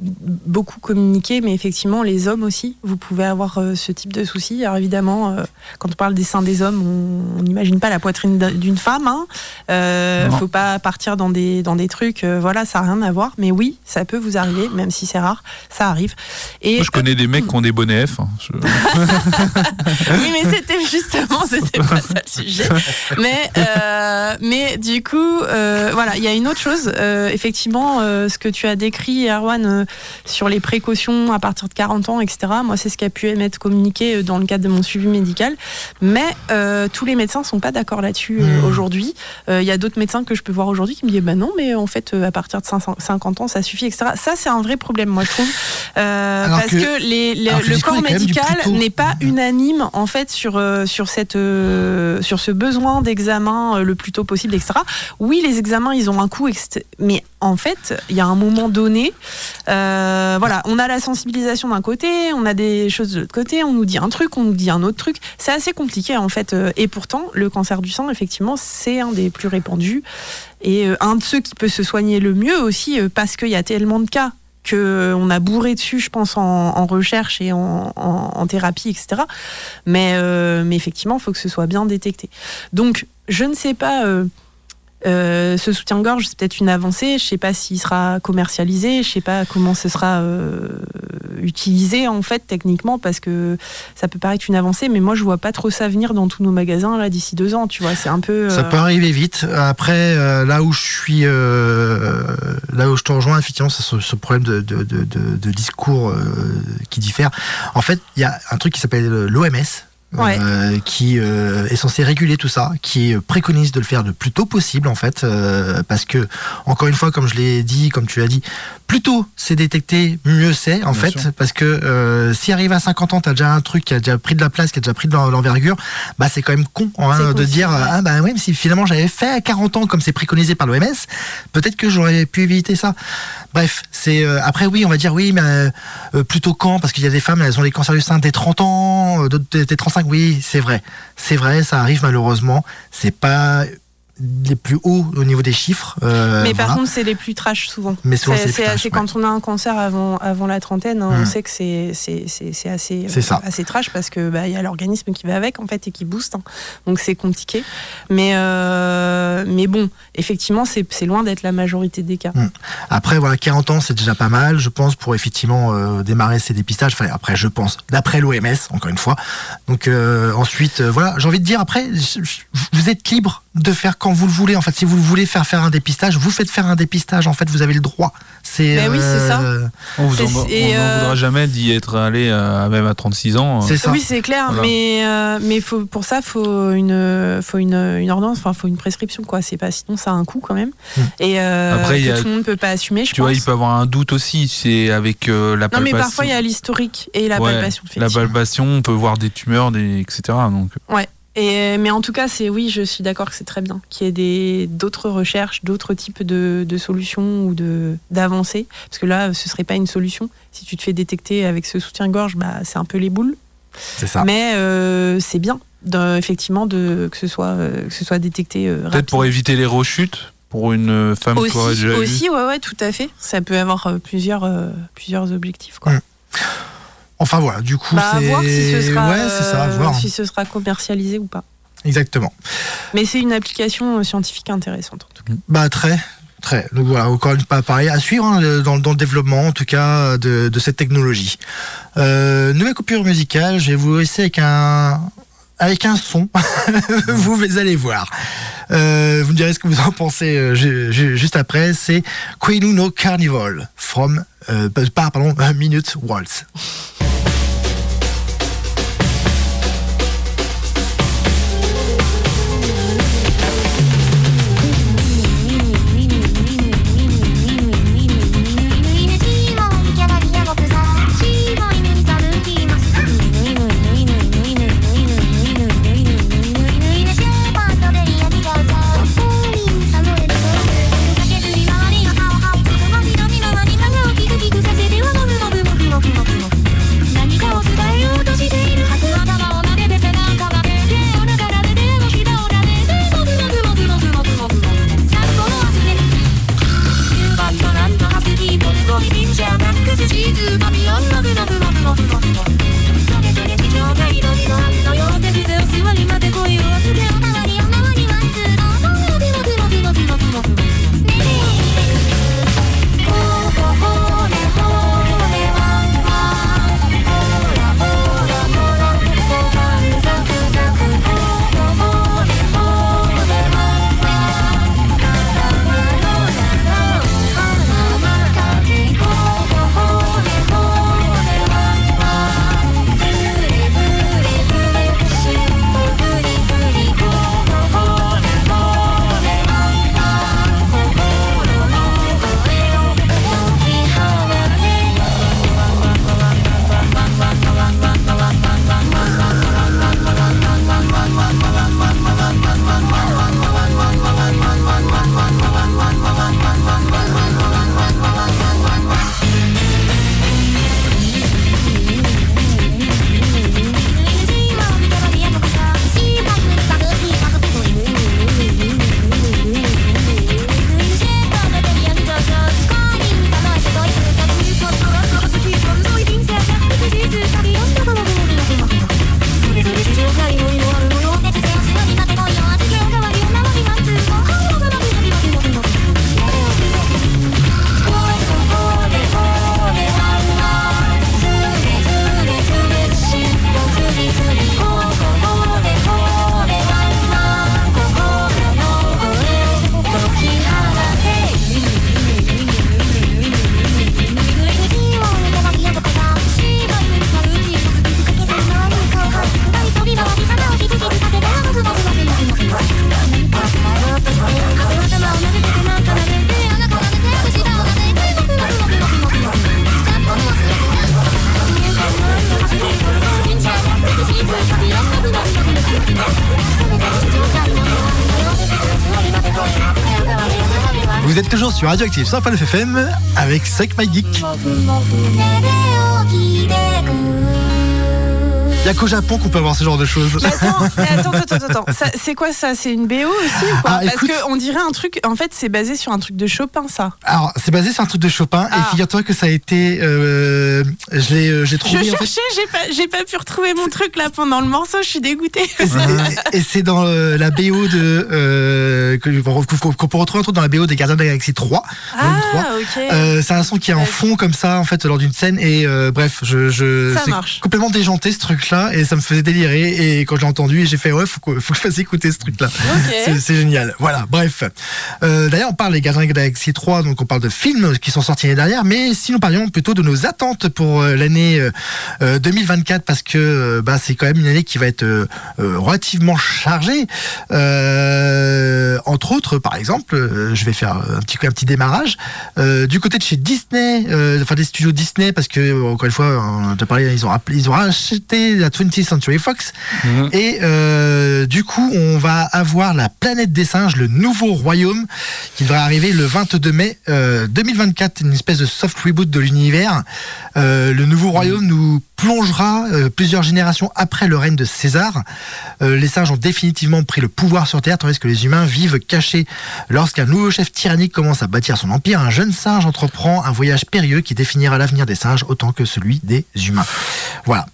beaucoup communiqué. Mais effectivement, les hommes aussi, vous pouvez avoir ce type de soucis. Alors évidemment, quand on parle des seins des hommes, on n'imagine pas la poitrine d'un- d'une femme. Hein. Faut pas partir dans des dans des trucs. voilà, ça n'a rien à voir. Mais oui, ça peut vous arriver, même si c'est rare, ça arrive. Et Moi, je connais des mecs qui ont des bonnets F. hein. Je- oui, mais c'était justement, c'était pas ça le sujet. Mais, euh, mais du coup, euh, voilà, il y a une autre chose. Euh, effectivement, ce que tu as décrit, Erwan, sur les précautions à partir de 40 ans, etc. Moi, c'est ce qui a pu m'être communiqué dans le cadre de mon suivi médical. Mais tous les médecins sont pas d'accord là-dessus Mmh. aujourd'hui. Il y a d'autres médecins que je peux voir aujourd'hui qui me disent, bah non, mais en fait, à partir de 500 50 ans, ça suffit, etc. Ça, c'est un vrai problème, moi, je trouve. Euh, parce que- que, les, les- alors que le corps médical n'est pas unanime en fait sur euh, sur cette euh, sur ce besoin d'examen le plus tôt possible, etc. Oui, les examens ils ont un coût, mais en fait il y a un moment donné, euh, voilà, on a la sensibilisation d'un côté, on a des choses de l'autre côté, on nous dit un truc, on nous dit un autre truc. C'est assez compliqué en fait, et pourtant le cancer du sang effectivement c'est un des plus répandus et euh, un de ceux qui peut se soigner le mieux aussi euh, parce qu'il y a tellement de cas que on a bourré dessus, je pense, en, recherche et en, thérapie, etc. Mais, euh, effectivement, il faut que ce soit bien détecté. Donc, je ne sais pas. euh, euh, ce soutien-gorge, c'est peut-être une avancée. Je sais pas s'il sera commercialisé. Je sais pas comment ce sera euh, utilisé en fait techniquement parce que ça peut paraître une avancée, mais moi je vois pas trop ça venir dans tous nos magasins là d'ici deux ans. Tu vois, c'est un peu. Ça euh, peut arriver vite. Après, là où je suis, là où je te rejoins, effectivement, c'est ce, ce problème de, de, de, de- de discours qui diffère. En fait, il y a un truc qui s'appelle l'OMS. Ouais. euh, qui euh, est censé réguler tout ça, qui préconise de le faire le plus tôt possible en fait, euh, parce que encore une fois, comme je l'ai dit, comme tu l'as dit, plus tôt c'est détecté, mieux c'est en Bien fait, sûr. parce que euh, si arrive à 50 ans, t'as déjà un truc qui a déjà pris de la place, qui a déjà pris de l'en- l'envergure, bah c'est quand même con hein, de dire ouais. ah bah oui, mais si finalement j'avais fait à 40 ans comme c'est préconisé par l'OMS, peut-être que j'aurais pu éviter ça. Bref, c'est euh, après oui, on va dire oui, mais euh, euh, plutôt quand? Parce qu'il y a des femmes, elles ont les cancers du sein dès 30 ans, euh, d'autres dès dès 35. Oui, c'est vrai, c'est vrai, ça arrive malheureusement. C'est pas les plus hauts au niveau des chiffres. euh, mais par voilà. contre, c'est les plus trash souvent. Mais souvent, C'est- c'est c'est ouais. quand on a un cancer avant, avant la trentaine, hein, on Mm. sait que c'est c'est- c'est- c'est assez, C'est ça. assez trash parce que bah, y a l'organisme qui va avec en fait et qui booste. hein. Donc c'est compliqué. Mais, euh, mais bon, effectivement, c'est c'est loin d'être la majorité des cas. Après, voilà, 40 ans, c'est déjà pas mal, je pense, pour effectivement euh, démarrer ces dépistages. Enfin, après, je pense, d'après l'OMS, encore une fois. Donc, ensuite, voilà, j'ai envie de dire, après, vous êtes libre de faire quand vous le voulez. En fait, si vous voulez faire faire un dépistage, vous faites faire un dépistage. En fait, vous avez le droit. C'est Ben oui, c'est ça. euh, On vous en, on euh, voudra jamais d'y être allé euh, même à 36 ans. C'est ça. Oui, c'est clair, Voilà. mais euh, mais faut pour ça faut une faut une, une ordonnance, enfin faut une prescription quoi. C'est pas sinon ça a un coût quand même. Mm. Et euh, Après, que a- tout le monde peut pas assumer, je Tu pense. vois, il peut avoir un doute aussi. C'est avec euh, la non mais palpation. parfois il y a l'historique et la Ouais, palpation La palpation, on peut voir des tumeurs, des, etc. Donc, Et, mais en tout cas, c'est oui, je suis d'accord que c'est très bien qu'il y ait des d'autres recherches, d'autres types de, de solutions ou de d'avancées, parce que là, ce serait pas une solution. Si tu te fais détecter avec ce soutien-gorge, bah c'est un peu les boules. c'est ça. Mais euh, c'est bien, effectivement, de que ce soit euh, que ce soit détecté euh, peut-être pour éviter les rechutes pour une femme aussi, déjà aussi, ouais, ouais, tout à fait. Ça peut avoir euh, plusieurs euh, plusieurs objectifs, quoi. Enfin, voilà, du coup, Bah, c'est. voir si ce sera ouais, c'est ça, euh, voir. si ce sera commercialisé ou pas. Exactement. Mais c'est une application euh, scientifique intéressante en tout cas. Bah très, très. Donc voilà, encore une fois, pareil, à suivre hein, dans, dans le développement, en tout cas, de, de cette technologie. Euh, nouvelle coupure musicale, je vais vous laisser avec un avec un son. vous allez voir. Euh, vous me direz ce que vous en pensez euh, ju- ju- juste après. C'est Queen Carnival from euh, pas- pardon, Minute Waltz.「sur Radioactive 100.9 FM avec Sec My Geek. Il y a qu'au Japon qu'on peut avoir ce genre de choses. Mais attends, mais attends, attends, attends, C'est quoi ça? C'est une BO aussi ou quoi? Ah, Parce qu'on dirait un truc. En fait, c'est basé sur un truc de Chopin, ça. Alors, c'est basé sur un truc de Chopin Ah. et figure-toi que ça a été. euh, je l'ai euh, j'ai Je trouvé. en fait, cherchais, j'ai pas, j'ai pas pu retrouver mon truc là pendant le morceau. Je suis dégoûtée. Et c'est- Et c'est dans euh, la BO de euh, qu'on peut retrouver entre autres dans la BO des Gardiens de la Galaxie 3. volume 3. Ah, ok. Euh, c'est un son qui est en fond comme ça en fait lors d'une scène et bref je, je Ça c'est marche. complètement déjanté ce truc là et ça me faisait délirer et quand j'ai entendu j'ai fait ouais faut que, faut que je fasse écouter ce truc là c'est Ok. c'est génial voilà bref d'ailleurs on parle des Gardiens de la Galaxie 3 donc on parle de films qui sont sortis l'année dernière mais si nous parlions plutôt de nos attentes pour euh, l'année euh, euh, 2024 parce que euh, bah, c'est quand même une année qui va être euh, euh, relativement chargée euh, entre autres par exemple euh, je vais faire un petit un petit démarrage euh, du côté de chez Disney euh, enfin des studios Disney parce que euh, encore une fois on a parlé ils ont rappelé- ils ont racheté la 20th Century Fox Mhm. et euh, du coup, on va avoir la planète des singes, le nouveau royaume, qui devrait arriver le 22 mai euh, 2024, une espèce de soft reboot de l'univers. Euh, le nouveau royaume nous plongera euh, plusieurs générations après le règne de César. Euh, les singes ont définitivement pris le pouvoir sur Terre, tandis que les humains vivent cachés. Lorsqu'un nouveau chef tyrannique commence à bâtir son empire, un jeune singe entreprend un voyage périlleux qui définira l'avenir des singes autant que celui des humains. Voilà.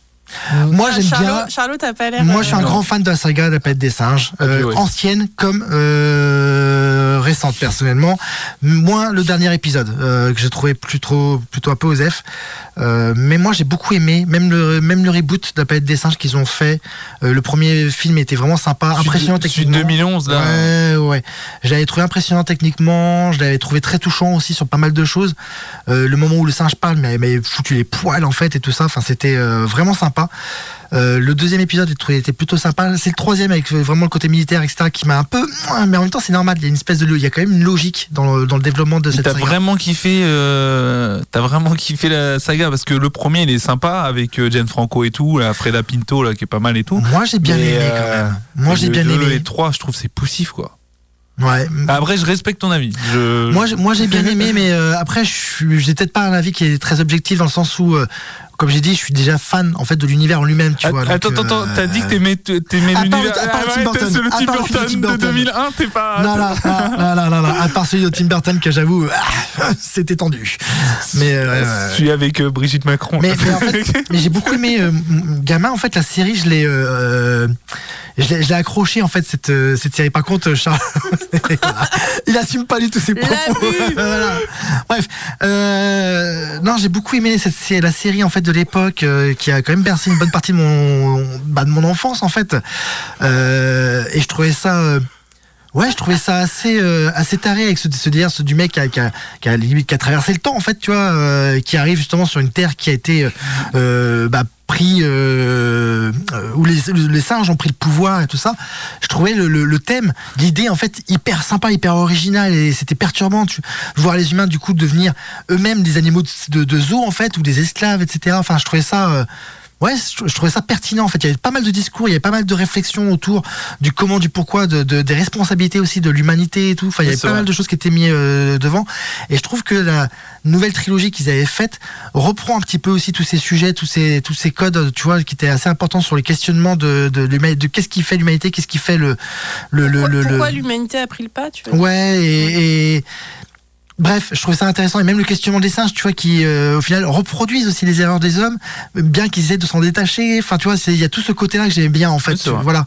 Moi, j'aime bien. Charlot, t'as pas l'air. Moi, je suis un euh, grand fan de la saga de la planète des singes, Ah, euh, ancienne comme euh, récente personnellement. Moins le dernier épisode euh, que j'ai trouvé plutôt plutôt un peu osef. Euh, mais moi, j'ai beaucoup aimé, même le même le reboot de la planète des singes qu'ils ont fait. Euh, le premier film était vraiment sympa, impressionnant de techniquement. 2011 là. Ouais, ouais. Je l'avais trouvé impressionnant techniquement, je l'avais trouvé très touchant aussi sur pas mal de choses. Euh, le moment où le singe parle, mais m'avait foutu les poils en fait et tout ça. Enfin, c'était euh, vraiment sympa. Euh, le deuxième épisode j'ai trouvé- était plutôt sympa. C'est le troisième avec euh, vraiment le côté militaire, etc., qui m'a un peu. Mais en même temps, c'est normal. Il y a une espèce de, il y a quand même une logique dans le, dans le développement de cette T'as vraiment kiffé, euh, t'as vraiment kiffé la saga parce que le premier il est sympa avec Gianfranco et tout, la Freda Pinto là qui est pas mal et tout. Moi, j'ai bien Mais, aimé quand même. Moi, j'ai bien aimé. Et 3 je trouve c'est poussif quoi. Ouais. Après je respecte ton avis. Je... Moi, j'ai- moi bien aimé, mais euh, après, j'ai peut-être pas un avis qui est très objectif dans le sens où, euh, comme j'ai dit, je suis déjà fan en fait de l'univers en lui-même, tu vois. Attends, donc, attends, euh, t'as dit que t'aimais, t'aimais l'univers. le- à part Ah Tim ouais, Burton, le à Tim de Burton Tim de Burton. 2001, t'es pas. Non, non, non, non, non, non, à part celui de Tim Burton que j'avoue, ah, c'était tendu. Mais, euh, Je suis avec euh, Brigitte Macron. mais, mais en fait, mais j'ai beaucoup aimé euh, gamin. En fait, la série, je l'ai, euh, euh, je l'ai, je l'ai accroché en fait cette euh, cette série. Par contre, Charles, il assume pas du tout ses propos. Voilà. Bref, euh, non, j'ai beaucoup aimé cette la série en fait de l'époque euh, qui a quand même bercé une bonne partie de mon bah, de enfance en fait. Euh, et je trouvais ça. Ouais, je trouvais ça assez euh, assez taré avec ce, ce délire ce du mec qui a, traversé le temps en fait, tu vois, euh, qui arrive justement sur une terre qui a été euh, euh, bah, pris où les, singes ont pris le pouvoir et tout ça. Je trouvais le, thème, l'idée en fait hyper sympa, hyper original et c'était perturbant. Tu voir les humains du coup devenir eux-mêmes des animaux de, de zoo en fait ou des esclaves, etc. Enfin, je trouvais ça. Ouais, je je trouvais ça pertinent en fait. Il y avait pas mal de discours, il y avait pas mal de réflexions autour du comment, du pourquoi, de, de- des responsabilités aussi de l'humanité et tout. Enfin, il y avait pas vrai. mal de choses qui étaient mises euh, devant. Et je trouve que la nouvelle trilogie qu'ils avaient faite reprend un petit peu aussi tous ces sujets, tous ces tous ces codes, tu vois, qui étaient assez importants sur les questionnements de de, qu'est-ce qui fait l'humanité, qu'est-ce qui fait le le le, Pourquoi, le- le- pourquoi l'humanité a pris le pas tu vois Ouais, et, et- bref, je trouvais ça intéressant. Et même le questionnement des singes, tu vois, qui euh, au final reproduisent aussi les erreurs des hommes, bien qu'ils essaient de s'en détacher. Enfin, tu vois, il y a tout ce côté-là que j'aimais bien, en fait. Vrai. Voilà.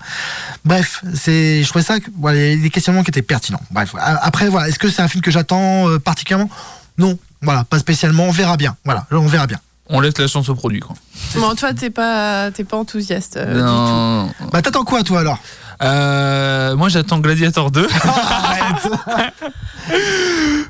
Bref, c'est, je trouvais ça, voilà, des questionnements qui étaient pertinents. Bref, après, voilà, est-ce que c'est un film que j'attends euh, particulièrement? Non, voilà, pas spécialement. On verra bien. Voilà, on verra bien. On laisse la chance au produit quoi. Bon, toi, t'es pas, t'es pas enthousiaste euh, du tout. Bah, t'attends quoi, toi, alors? Euh, moi j'attends Gladiator 2 pour,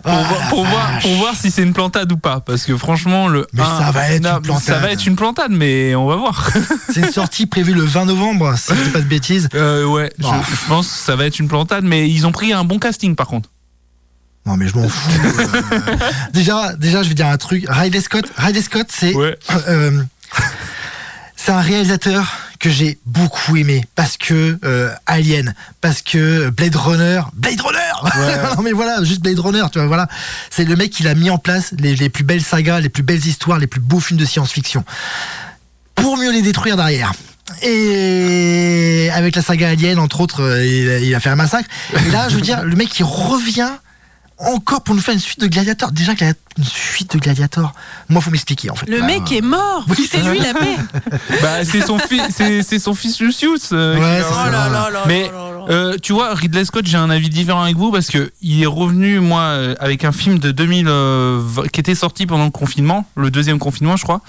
Ah, voir, pour, voir, pour voir si c'est une plantade ou pas. Parce que franchement, le Mais 1, ça va être non, une plantade. Ça va être une plantade, mais on va voir. C'est une sortie prévue le 20 novembre, si je dis pas de bêtises. Euh, ouais, je, Ah. je pense que ça va être une plantade, mais ils ont pris un bon casting par contre. Non mais je m'en fous. euh. déjà, déjà, je vais dire un truc. Riley Scott, Riley Scott, c'est Ouais. euh, c'est un réalisateur que j'ai beaucoup aimé parce que euh, Alien, parce que Blade Runner, Blade Runner. non mais voilà, juste Blade Runner, tu vois, voilà. C'est le mec qui a mis en place les, les plus belles sagas, les plus belles histoires, les plus beaux films de science-fiction pour mieux les détruire derrière. Et avec la saga Alien, entre autres, euh, il, a- il a fait un massacre. Et là, je veux dire, le mec, il revient encore pour nous faire une suite de Gladiator. Déjà, une suite de Gladiator. Moi, faut m'expliquer, en fait. Le Bah, mec est mort. Oui, c'est lui la paix. Bah, c'est son fils, c'est, son fils Lucius. euh, Ouais, qui c'est a- ça. Oh là là là Mais euh, tu vois, Ridley Scott, j'ai un avis différent avec vous parce que il est revenu moi euh, avec un film de 2000 euh, qui était sorti pendant le confinement, le deuxième confinement, je crois.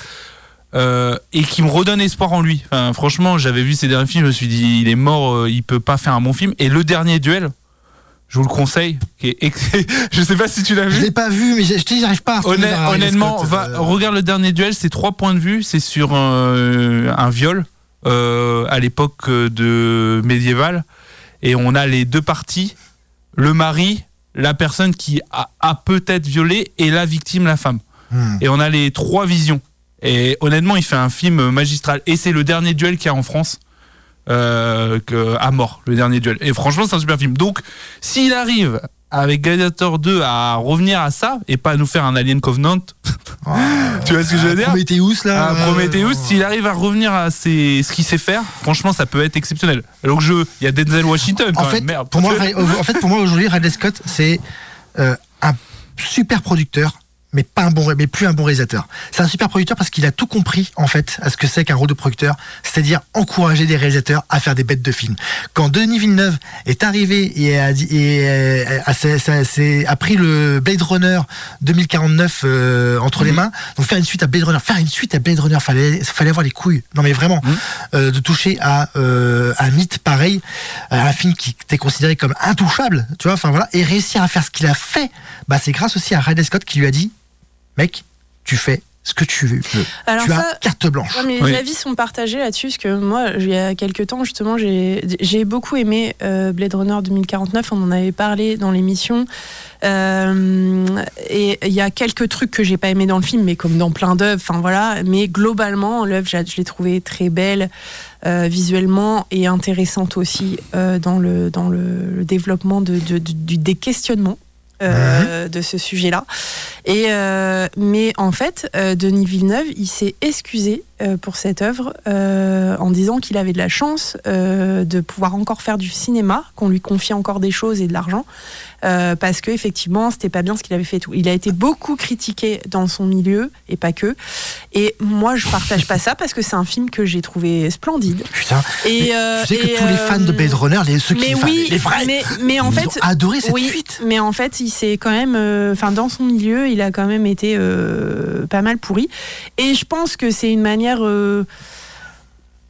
euh, et qui me redonne espoir en lui. Enfin, franchement, j'avais vu ses derniers films, je me suis dit, il est mort, euh, il peut pas faire un bon film. Et le dernier duel, je vous le conseille. Ex- je sais pas si tu l'as Je vu. l'ai pas vu, mais je je dis, j'arrive pas à Honnêt- honnêtement, Scott, va, euh, regarde le dernier duel, c'est trois points de vue, c'est sur euh, un viol euh, à l'époque euh, de médiévale, et on a les deux parties, le mari, la personne qui a, a peut-être violé, et la victime, la femme. hmm. Et on a les trois visions. Et honnêtement, il fait un film magistral, et c'est le dernier duel qu'il y a en France. Euh, que, à mort, le dernier duel. Et franchement, c'est un super film. Donc, s'il arrive avec Gladiator 2 à revenir à ça et pas à nous faire un Alien Covenant, tu vois ce que je veux dire? Prometheus, là. euh, Prometheus, s'il arrive à revenir à ses- ce qu'il sait faire, franchement, ça peut être exceptionnel. Alors que je, il y a Denzel Washington quand En même, fait, merde. pour moi, en fait, pour moi aujourd'hui, Ridley Scott, c'est euh, un super producteur, mais pas un bon, mais plus un bon réalisateur. C'est un super producteur parce qu'il a tout compris en fait à ce que c'est qu'un rôle de producteur, c'est-à-dire encourager des réalisateurs à faire des bêtes de films. Quand Denis Villeneuve est arrivé et a, et euh, a, a pris le Blade Runner 2049 euh, entre les mains, donc faire une suite à Blade Runner, faire une suite à Blade Runner, fallait, fallait avoir les couilles. Non mais vraiment, euh, de toucher à euh, un mythe pareil, à un film qui était considéré comme intouchable, tu vois, enfin voilà, et réussir à faire ce qu'il a fait, bah c'est grâce aussi à Ridley Scott qui lui a dit, mec, tu fais ce que tu veux, Alors tu ça, as carte blanche. Ouais, mais Oui. les avis sont partagés là-dessus, parce que moi, il y a quelques temps, justement, j'ai beaucoup aimé euh, Blade Runner 2049, on en avait parlé dans l'émission. Euh, et il y a quelques trucs que j'ai pas aimé dans le film, mais comme dans plein d'œuvres, enfin voilà. Mais globalement, l'œuvre, je l'ai trouvée très belle, euh, visuellement, et intéressante aussi euh, dans, le, dans le, le développement de, de- de- du, des questionnements. Euh, de ce sujet-là. Et euh, mais en fait, euh, Denis Villeneuve, il s'est excusé euh, pour cette œuvre euh, en disant qu'il avait de la chance euh, de pouvoir encore faire du cinéma, qu'on lui confiait encore des choses et de l'argent, parce que effectivement, c'était pas bien ce qu'il avait fait. Tout. Il a été beaucoup critiqué dans son milieu et pas que. Et moi, je partage pas ça parce que c'est un film que j'ai trouvé splendide. Putain, Et tu sais que et, tous les fans de Blade Runner, les, ceux qui, oui, les vrais, mais, mais en ils fait, ont adoré cette oui, suite. mais en fait, il s'est quand même, enfin, dans son milieu, il a quand même été pas mal pourri. Et je pense que c'est une manière. Euh,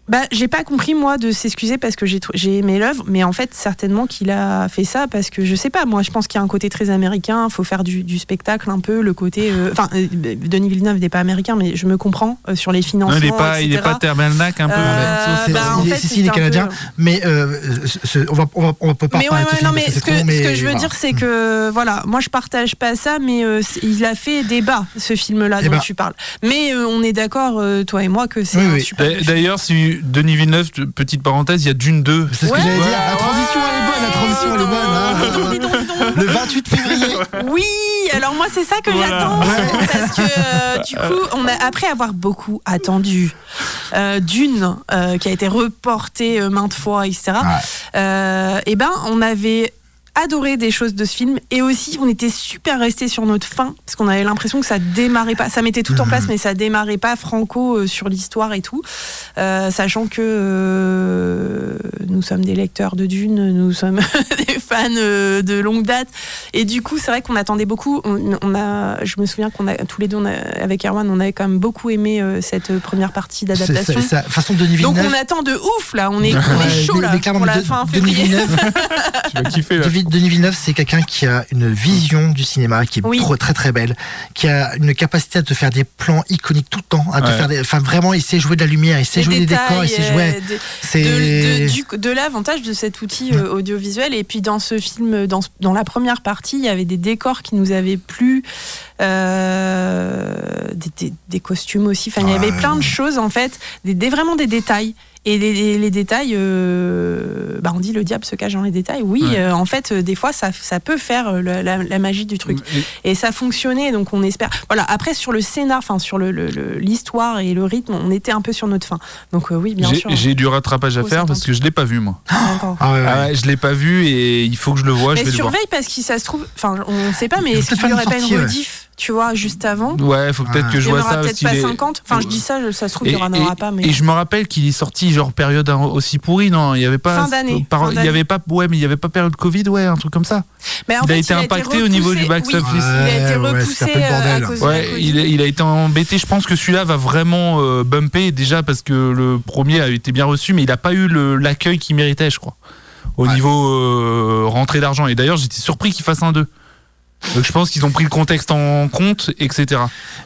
bah, j'ai pas compris moi de s'excuser parce que j'ai j'ai aimé l'œuvre, mais en fait certainement qu'il a fait ça parce que je sais pas. Moi, je pense qu'il y a un côté très américain. Faut faire du, du spectacle un peu, le côté. euh, Enfin, euh, Denis Villeneuve n'est pas américain, mais je me comprends euh, sur les Non, financements. il est pas, il est pas termelnac un peu. Euh, C'est- bah, en il fait, si, si, il est canadien, peu- mais euh, ce- ce- on va, on va, on va pas mais ouais, ouais, film non, mais ce que ce je veux voilà. dire, c'est que voilà, moi je partage pas ça, mais euh, il a fait débat ce film-là Eh dont ben- tu parles. Mais euh, on est d'accord, euh, toi et moi, que c'est Oui, un oui. super. D'a- D'ailleurs, si Denis Villeneuve, petite parenthèse, il y a Dune 2. C'est ce Ouais. que j'allais dire. La Ouais. transition elle est bonne, la transition elle est bonne. hein. Dis donc, dis donc, dis donc. Le 28 février. Oui, alors moi c'est ça que Voilà. j'attends parce que euh, du coup, on a après avoir beaucoup attendu euh, Dune euh, qui a été reportée euh, maintes fois, etc. Ouais. et ben on avait adoré des choses de ce film. Et aussi on était super resté sur notre fin parce qu'on avait l'impression que ça démarrait pas. Ça mettait tout en place mais ça démarrait pas franco euh, sur l'histoire et tout. Euh, sachant que euh, nous sommes des lecteurs de Dune nous sommes des fans euh, de longue date. Et du coup c'est vrai qu'on attendait beaucoup. On, on a je me souviens qu'on a tous les deux on a- avec Erwan on avait quand même beaucoup aimé euh, cette première partie d'adaptation. De façon, Denis donc Villeneuve. on attend de ouf là. On est, on est chaud là pour la De- fin février. Tu vas kiffer là. Denis Denis Villeneuve, c'est quelqu'un qui a une vision du cinéma qui est Oui. trop- très très belle, qui a une capacité à te faire des plans iconiques tout le temps, à te Ouais. faire des, enfin vraiment, il sait jouer de la lumière, il sait Les jouer des décors, il sait euh, jouer. de- C'est de, de- du- de l'avantage de cet outil euh, audiovisuel. Et puis dans ce film, dans la première partie, il y avait des décors qui nous avaient plu. euh, des, costumes aussi. Enfin, il y avait Ouais. plein de choses en fait, des, des- vraiment des détails. Et les, les- les détails, euh, bah on dit le diable se cache dans les détails. Oui, Ouais. euh, en fait, euh, des fois, ça, ça peut faire le- la, la magie du truc. Et ça fonctionnait, donc on espère. Voilà. Après, sur le scénar, enfin sur le- le- le- l'histoire et le rythme, on était un peu sur notre fin. Donc euh, oui, bien sûr. J'ai du rattrapage à faire parce que je l'ai pas vu moi. Ah ouais, ouais. Ah ouais, je l'ai pas vu et il faut que je le voie. Mais je vais le voir. surveille parce que ça se trouve, enfin, on sait pas, mais Il est-ce qu'il peut-être y aurait pas une rediff, tu vois, juste avant Ouais, faut peut-être Ah. que je Il y en vois aura ça. peut-être pas qu'il est- 50. Enfin, je dis ça, je- ça se trouve, il y en aura pas, mais. Et je me rappelle qu'il est sorti genre période aussi pourrie, non Il y avait pas Fin d'année, par- fin il y avait pas ouais, mais il y avait pas période Covid, ouais, un truc comme ça. Mais en il a été impacté au niveau du repoussé- box oui, il a été ouais, repoussé euh, à de la il, a- il a été embêté. Je pense que celui-là va vraiment euh, bumper déjà parce que le premier a été bien reçu, mais il a pas eu l'accueil qu'il méritait, je crois, au Ouais. niveau euh, rentrée d'argent. Et d'ailleurs, j'étais surpris qu'il fasse un 2. Donc je pense qu'ils ont pris le contexte en compte, etc.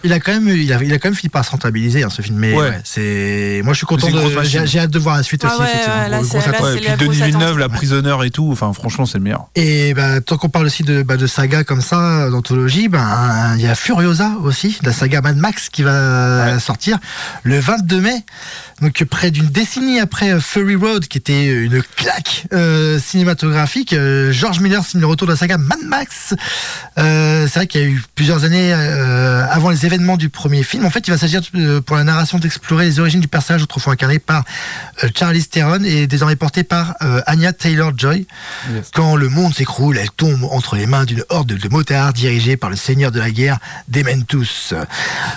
Il a quand même, il a, il a quand même fini par se rentabiliser hein, ce film. Mais Ouais. ouais, c'est, moi je suis content. De, j'ai, j'ai hâte de voir la suite Ah aussi. ouais, là, Gros là, Ouais, c'est et puis la Denis grosse Villeneuve, attente. la prisonneur et tout. Enfin, franchement, c'est le meilleur. Et bah, tant qu'on parle aussi de, bah, de saga comme ça, d'anthologie, ben, il y a Furiosa aussi, la saga Mad Max qui va sortir le 22 mai. Donc près d'une décennie après euh, Fury Road, qui était une claque euh, cinématographique, euh, George Miller signe le retour de la saga Mad Max. Euh, c'est vrai qu'il y a eu plusieurs années euh, avant les événements du premier film. En fait, il va s'agir euh, pour la narration d'explorer les origines du personnage autrefois incarné par euh, Charlize Theron et désormais porté par Anya Taylor-Joy. Quand le monde s'écroule, elle tombe entre les mains d'une horde de motards dirigée par le seigneur de la guerre, Dementus.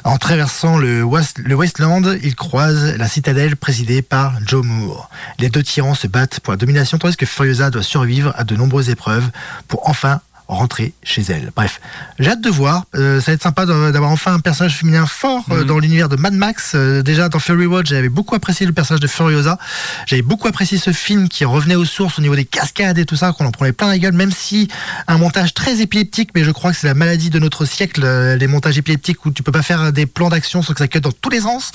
En traversant le, West- le Westland, ils croisent la citadelle présidée par Joe Moore. Les deux tyrans se battent pour la domination, tandis que Furiosa doit survivre à de nombreuses épreuves pour enfin rentrer chez elle. Bref, j'ai hâte de voir. Euh, ça va être sympa d'avoir enfin un personnage féminin fort euh, Mhm. dans l'univers de Mad Max. Euh, déjà dans Fury Road, j'avais beaucoup apprécié le personnage de Furiosa. J'avais beaucoup apprécié ce film qui revenait aux sources au niveau des cascades et tout ça, qu'on en prenait plein la gueule, même si un montage très épileptique, mais je crois que c'est la maladie de notre siècle, les montages épileptiques où tu peux pas faire des plans d'action sans que ça cut dans tous les sens.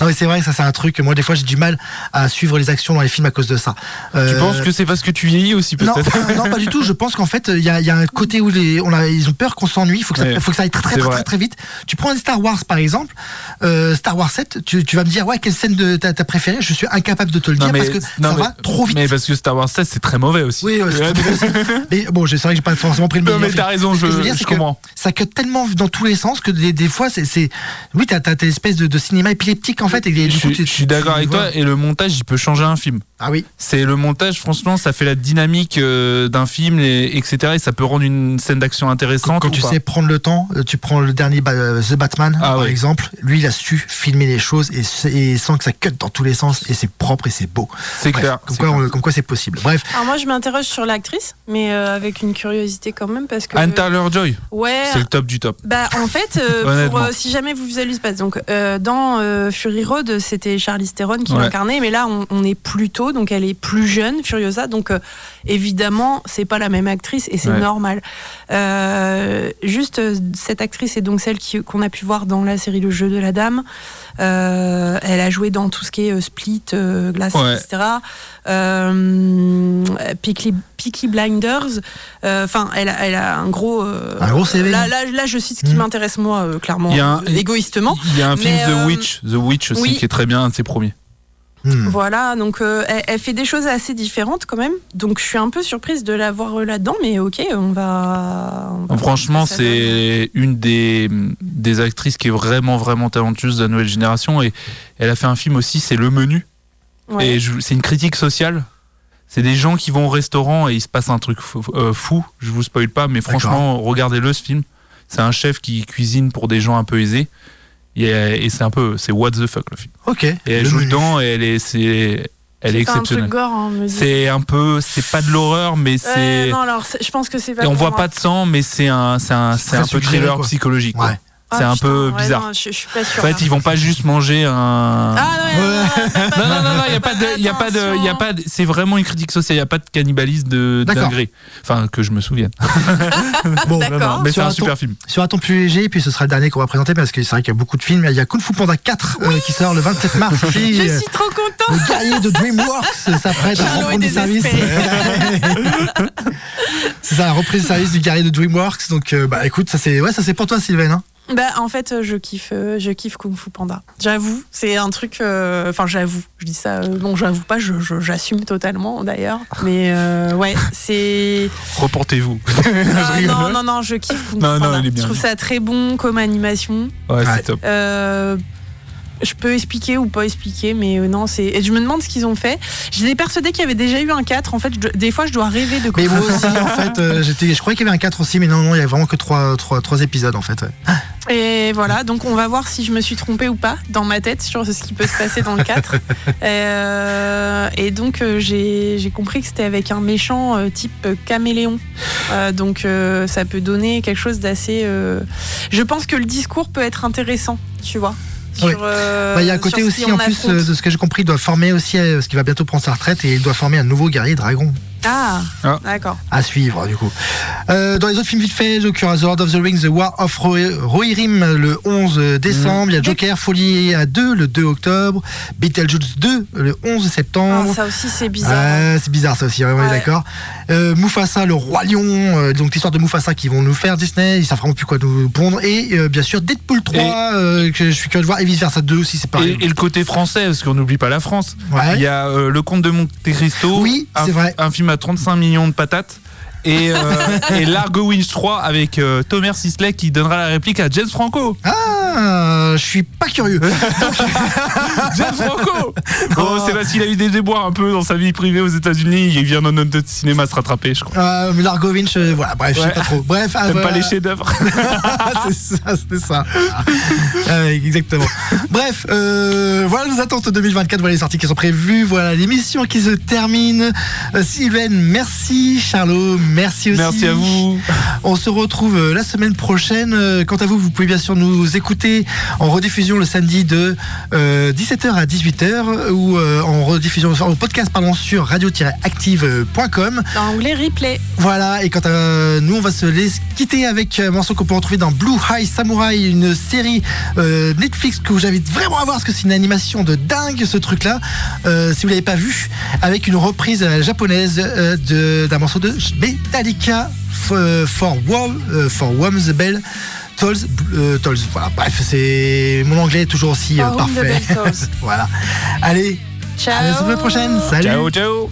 Non mais c'est vrai que ça c'est un truc, moi des fois j'ai du mal à suivre les actions dans les films à cause de ça. Tu penses que c'est parce que tu vieillis aussi, peut-être? Non, pas du tout. Je pense qu'en fait, il y a, il y a un côté où les, on a, ils ont peur qu'on s'ennuie. Il faut que ça, Ouais. faut que ça aille très très très, vrai. très très vite. Tu prends un Star Wars par exemple, euh, Star Wars 7, tu, tu vas me dire ouais quelle scène de t'as préférée Je suis incapable de te le Non, dire mais- parce que non, ça mais- va trop vite. Mais parce que Star Wars 16, c'est très mauvais aussi. Oui, ouais, mais bon, c'est vrai que j'ai pas forcément pris le Non, meilleur mais film. t'as raison, je, veux dire, je comprends. Ça cut tellement dans tous les sens que des, des fois, c'est, oui, t'as, t'as une espèce de, de cinéma épileptique en fait. Et, Je, coup, suis- tu- je suis d'accord avec toi et le montage il peut changer un film. Ah oui. C'est le montage, franchement, ça fait la dynamique euh, d'un film, et, etc. Et ça peut rendre une scène d'action intéressante. Quand ou tu pas. sais prendre le temps, euh, tu prends le dernier Ba- euh, The Batman Ah par exemple. Lui, il a su filmer les choses et, et sans que ça cut dans tous les sens et c'est propre et c'est beau. c'est clair. Comme c'est quoi, clair. on- comme quoi c'est possible. Bref, Alors moi, je m'interroge sur l'actrice, mais euh, avec une curiosité quand même parce que. Anne Taylor-Joy, Ouais. c'est le top du top. Bah en fait, euh, pour, euh, si jamais vous visualisez pas, donc euh, dans euh, Fury Road, c'était Charlize Theron qui Ouais. l'incarnait, mais là on, on est plus tôt, donc elle est plus jeune, Furiosa, donc euh, évidemment c'est pas la même actrice et c'est Ouais. normal. Euh, juste cette actrice est donc celle qu'on a pu voir dans la série Le Jeu de la Dame. Euh, elle a joué dans tout ce qui est euh, Split, euh, Glass, Ouais. etc. Euh, Peaky, Peaky Blinders. Euh, Enfin, elle, a, elle a un gros. euh, Un gros CV. Là, là, là, je cite ce qui Mm. m'intéresse moi, euh, clairement, un- euh, égoïstement. Il y a un film Mais, The euh, Witch, The Witch aussi, oui. qui est très bien, un de ses premiers. Hmm. Voilà, donc euh, elle, elle fait des choses assez différentes quand même. Donc je suis un peu surprise de la voir euh, là-dedans, mais ok, on va. on va Franchement, c'est une des, des actrices qui est vraiment, vraiment talentueuse de la nouvelle génération. Et elle a fait un film aussi, c'est Le Menu. Ouais. Et c'est une critique sociale. C'est des gens qui vont au restaurant et il se passe un truc fou. euh, fou. Je vous spoil pas, mais franchement, regardez-le ce film. C'est un chef qui cuisine pour des gens un peu aisés. Et, et c'est un peu, c'est what the fuck le film. ok. Et elle Le joue dedans et elle est, c'est, elle est C'est pas un truc exceptionnelle. gore, hein. C'est un peu, c'est pas de l'horreur, mais Ouais, c'est. non, alors je pense que c'est pas. et on voit pas de sang, mais c'est un, c'est un, un peu thriller quoi. psychologique. quoi. Ouais. C'est un putain, peu ouais, bizarre. non, je, je suis pas sûre. En fait, là. ils vont pas juste manger un. Ah ouais, non, non, non, Non, il y a pas de, il y a pas de, il y a pas de- c'est vraiment une critique sociale, il y a pas de cannibalisme de d'ingré. Enfin, que je me souvienne. Bon, Non, non, D'accord. mais c'est un un super ton- film. Sur un ton plus léger, puis ce sera le dernier qu'on va présenter parce que c'est vrai qu'il y a beaucoup de films. Il y a Kung Fu Panda 4 euh, qui sort le 27 mars. Je Euh, suis trop contente. Le guerrier de DreamWorks s'apprête à reprendre du service. c'est ça, la reprise de service du guerrier de DreamWorks. Donc, euh, bah écoute, ça c'est ouais, ça c'est pour toi, Sylvain. Bah en fait euh, je kiffe euh, je kiffe Kung Fu Panda. J'avoue, c'est un truc euh, enfin j'avoue, je dis ça euh, non, j'avoue pas, j'assume totalement d'ailleurs, mais euh, ouais, c'est Reportez-vous. Ah, non non non, je kiffe Kung Non, Fu non, Panda. il est bien. Je trouve ça très bon comme animation. Ouais, Ouais. c'est top. Je peux expliquer ou pas expliquer, mais euh, non, c'est. Et je me demande ce qu'ils ont fait. J'étais persuadée qu'il y avait déjà eu un 4. En fait, je des fois, je dois rêver de Mais moi aussi, en fait, euh, j'étais, je croyais qu'il y avait un 4 aussi, mais non, non, il y a vraiment que 3, trois, trois épisodes en fait. ouais. Et voilà, donc on va voir si je me suis trompée ou pas dans ma tête sur ce qui peut se passer dans le 4. Euh, et donc euh, j'ai j'ai compris que c'était avec un méchant euh, type caméléon. Euh, donc euh, ça peut donner quelque chose d'assez... euh, Je pense que le discours peut être intéressant, tu vois. Oui. euh, Bah, Il y a un côté qui aussi, en plus, euh, de ce que j'ai compris, il doit former aussi, euh, parce qu'il va bientôt prendre sa retraite et il doit former un nouveau guerrier dragon. Ah, Ah. d'accord. À suivre, du coup. Euh, dans les autres films vite fait, donc, il y aura The Lord of the Rings, The War of Ro- Rohirrim le 11 décembre. Il y a Joker, Folie à 2 le 2 octobre. Beetlejuice 2 le 11 Ah, septembre. ça aussi c'est bizarre. Ouais, c'est bizarre ça aussi, est Ouais. d'accord. Euh, Mufasa, le roi lion, euh, donc l'histoire de Mufasa qui vont nous faire Disney, ils savent vraiment plus quoi nous pondre. Et euh, bien sûr Deadpool 3, euh, que je suis curieux de voir, et vice versa 2 aussi, c'est pareil. Et, et le côté français, parce qu'on n'oublie pas la France. Ouais. Il y a Le Comte de Monte Cristo. Oui, un, vrai. un film à 35 millions de patates. Et, euh, et Largo Winch 3 avec euh, Thomas Sisley qui donnera la réplique à James Franco. Ah, je suis pas curieux. James Franco Oh, c'est parce qu'il a eu des déboires un peu dans sa vie privée aux États-Unis. Il vient dans notre cinéma se rattraper, je crois. Euh, mais Largo Winch, euh, voilà, bref, je sais pas trop. Bref, ah, voilà. pas les chefs-d'œuvre c'est ça, c'est ça. Ah, exactement. Bref, euh, voilà nos attentes 2024, voilà les sorties qui sont prévues, voilà l'émission qui se termine. Sylvaine, merci. Charlot, merci aussi. Merci à vous. On se retrouve euh, la semaine prochaine. Euh, Quant à vous, vous pouvez bien sûr nous écouter en rediffusion le samedi de euh, 17h à 18h ou euh, en rediffusion en podcast pardon, sur radio-active.com. Dans l'anglais replay. Voilà, et quant à nous, on va se laisser quitter avec un morceau qu'on peut retrouver dans Blue High Samurai, une série euh, Netflix que j'invite vraiment à voir parce que c'est une animation de dingue ce truc-là, euh, si vous l'avez pas vu, avec une reprise euh, japonaise euh, d'un morceau de Metallica euh, for, Warm, euh, for Warm the Bell. Tolls, euh, Tolls, voilà, bref, c'est mon anglais est toujours aussi euh, parfait. Voilà. Allez, Ciao. à la semaine prochaine. Salut. Ciao, ciao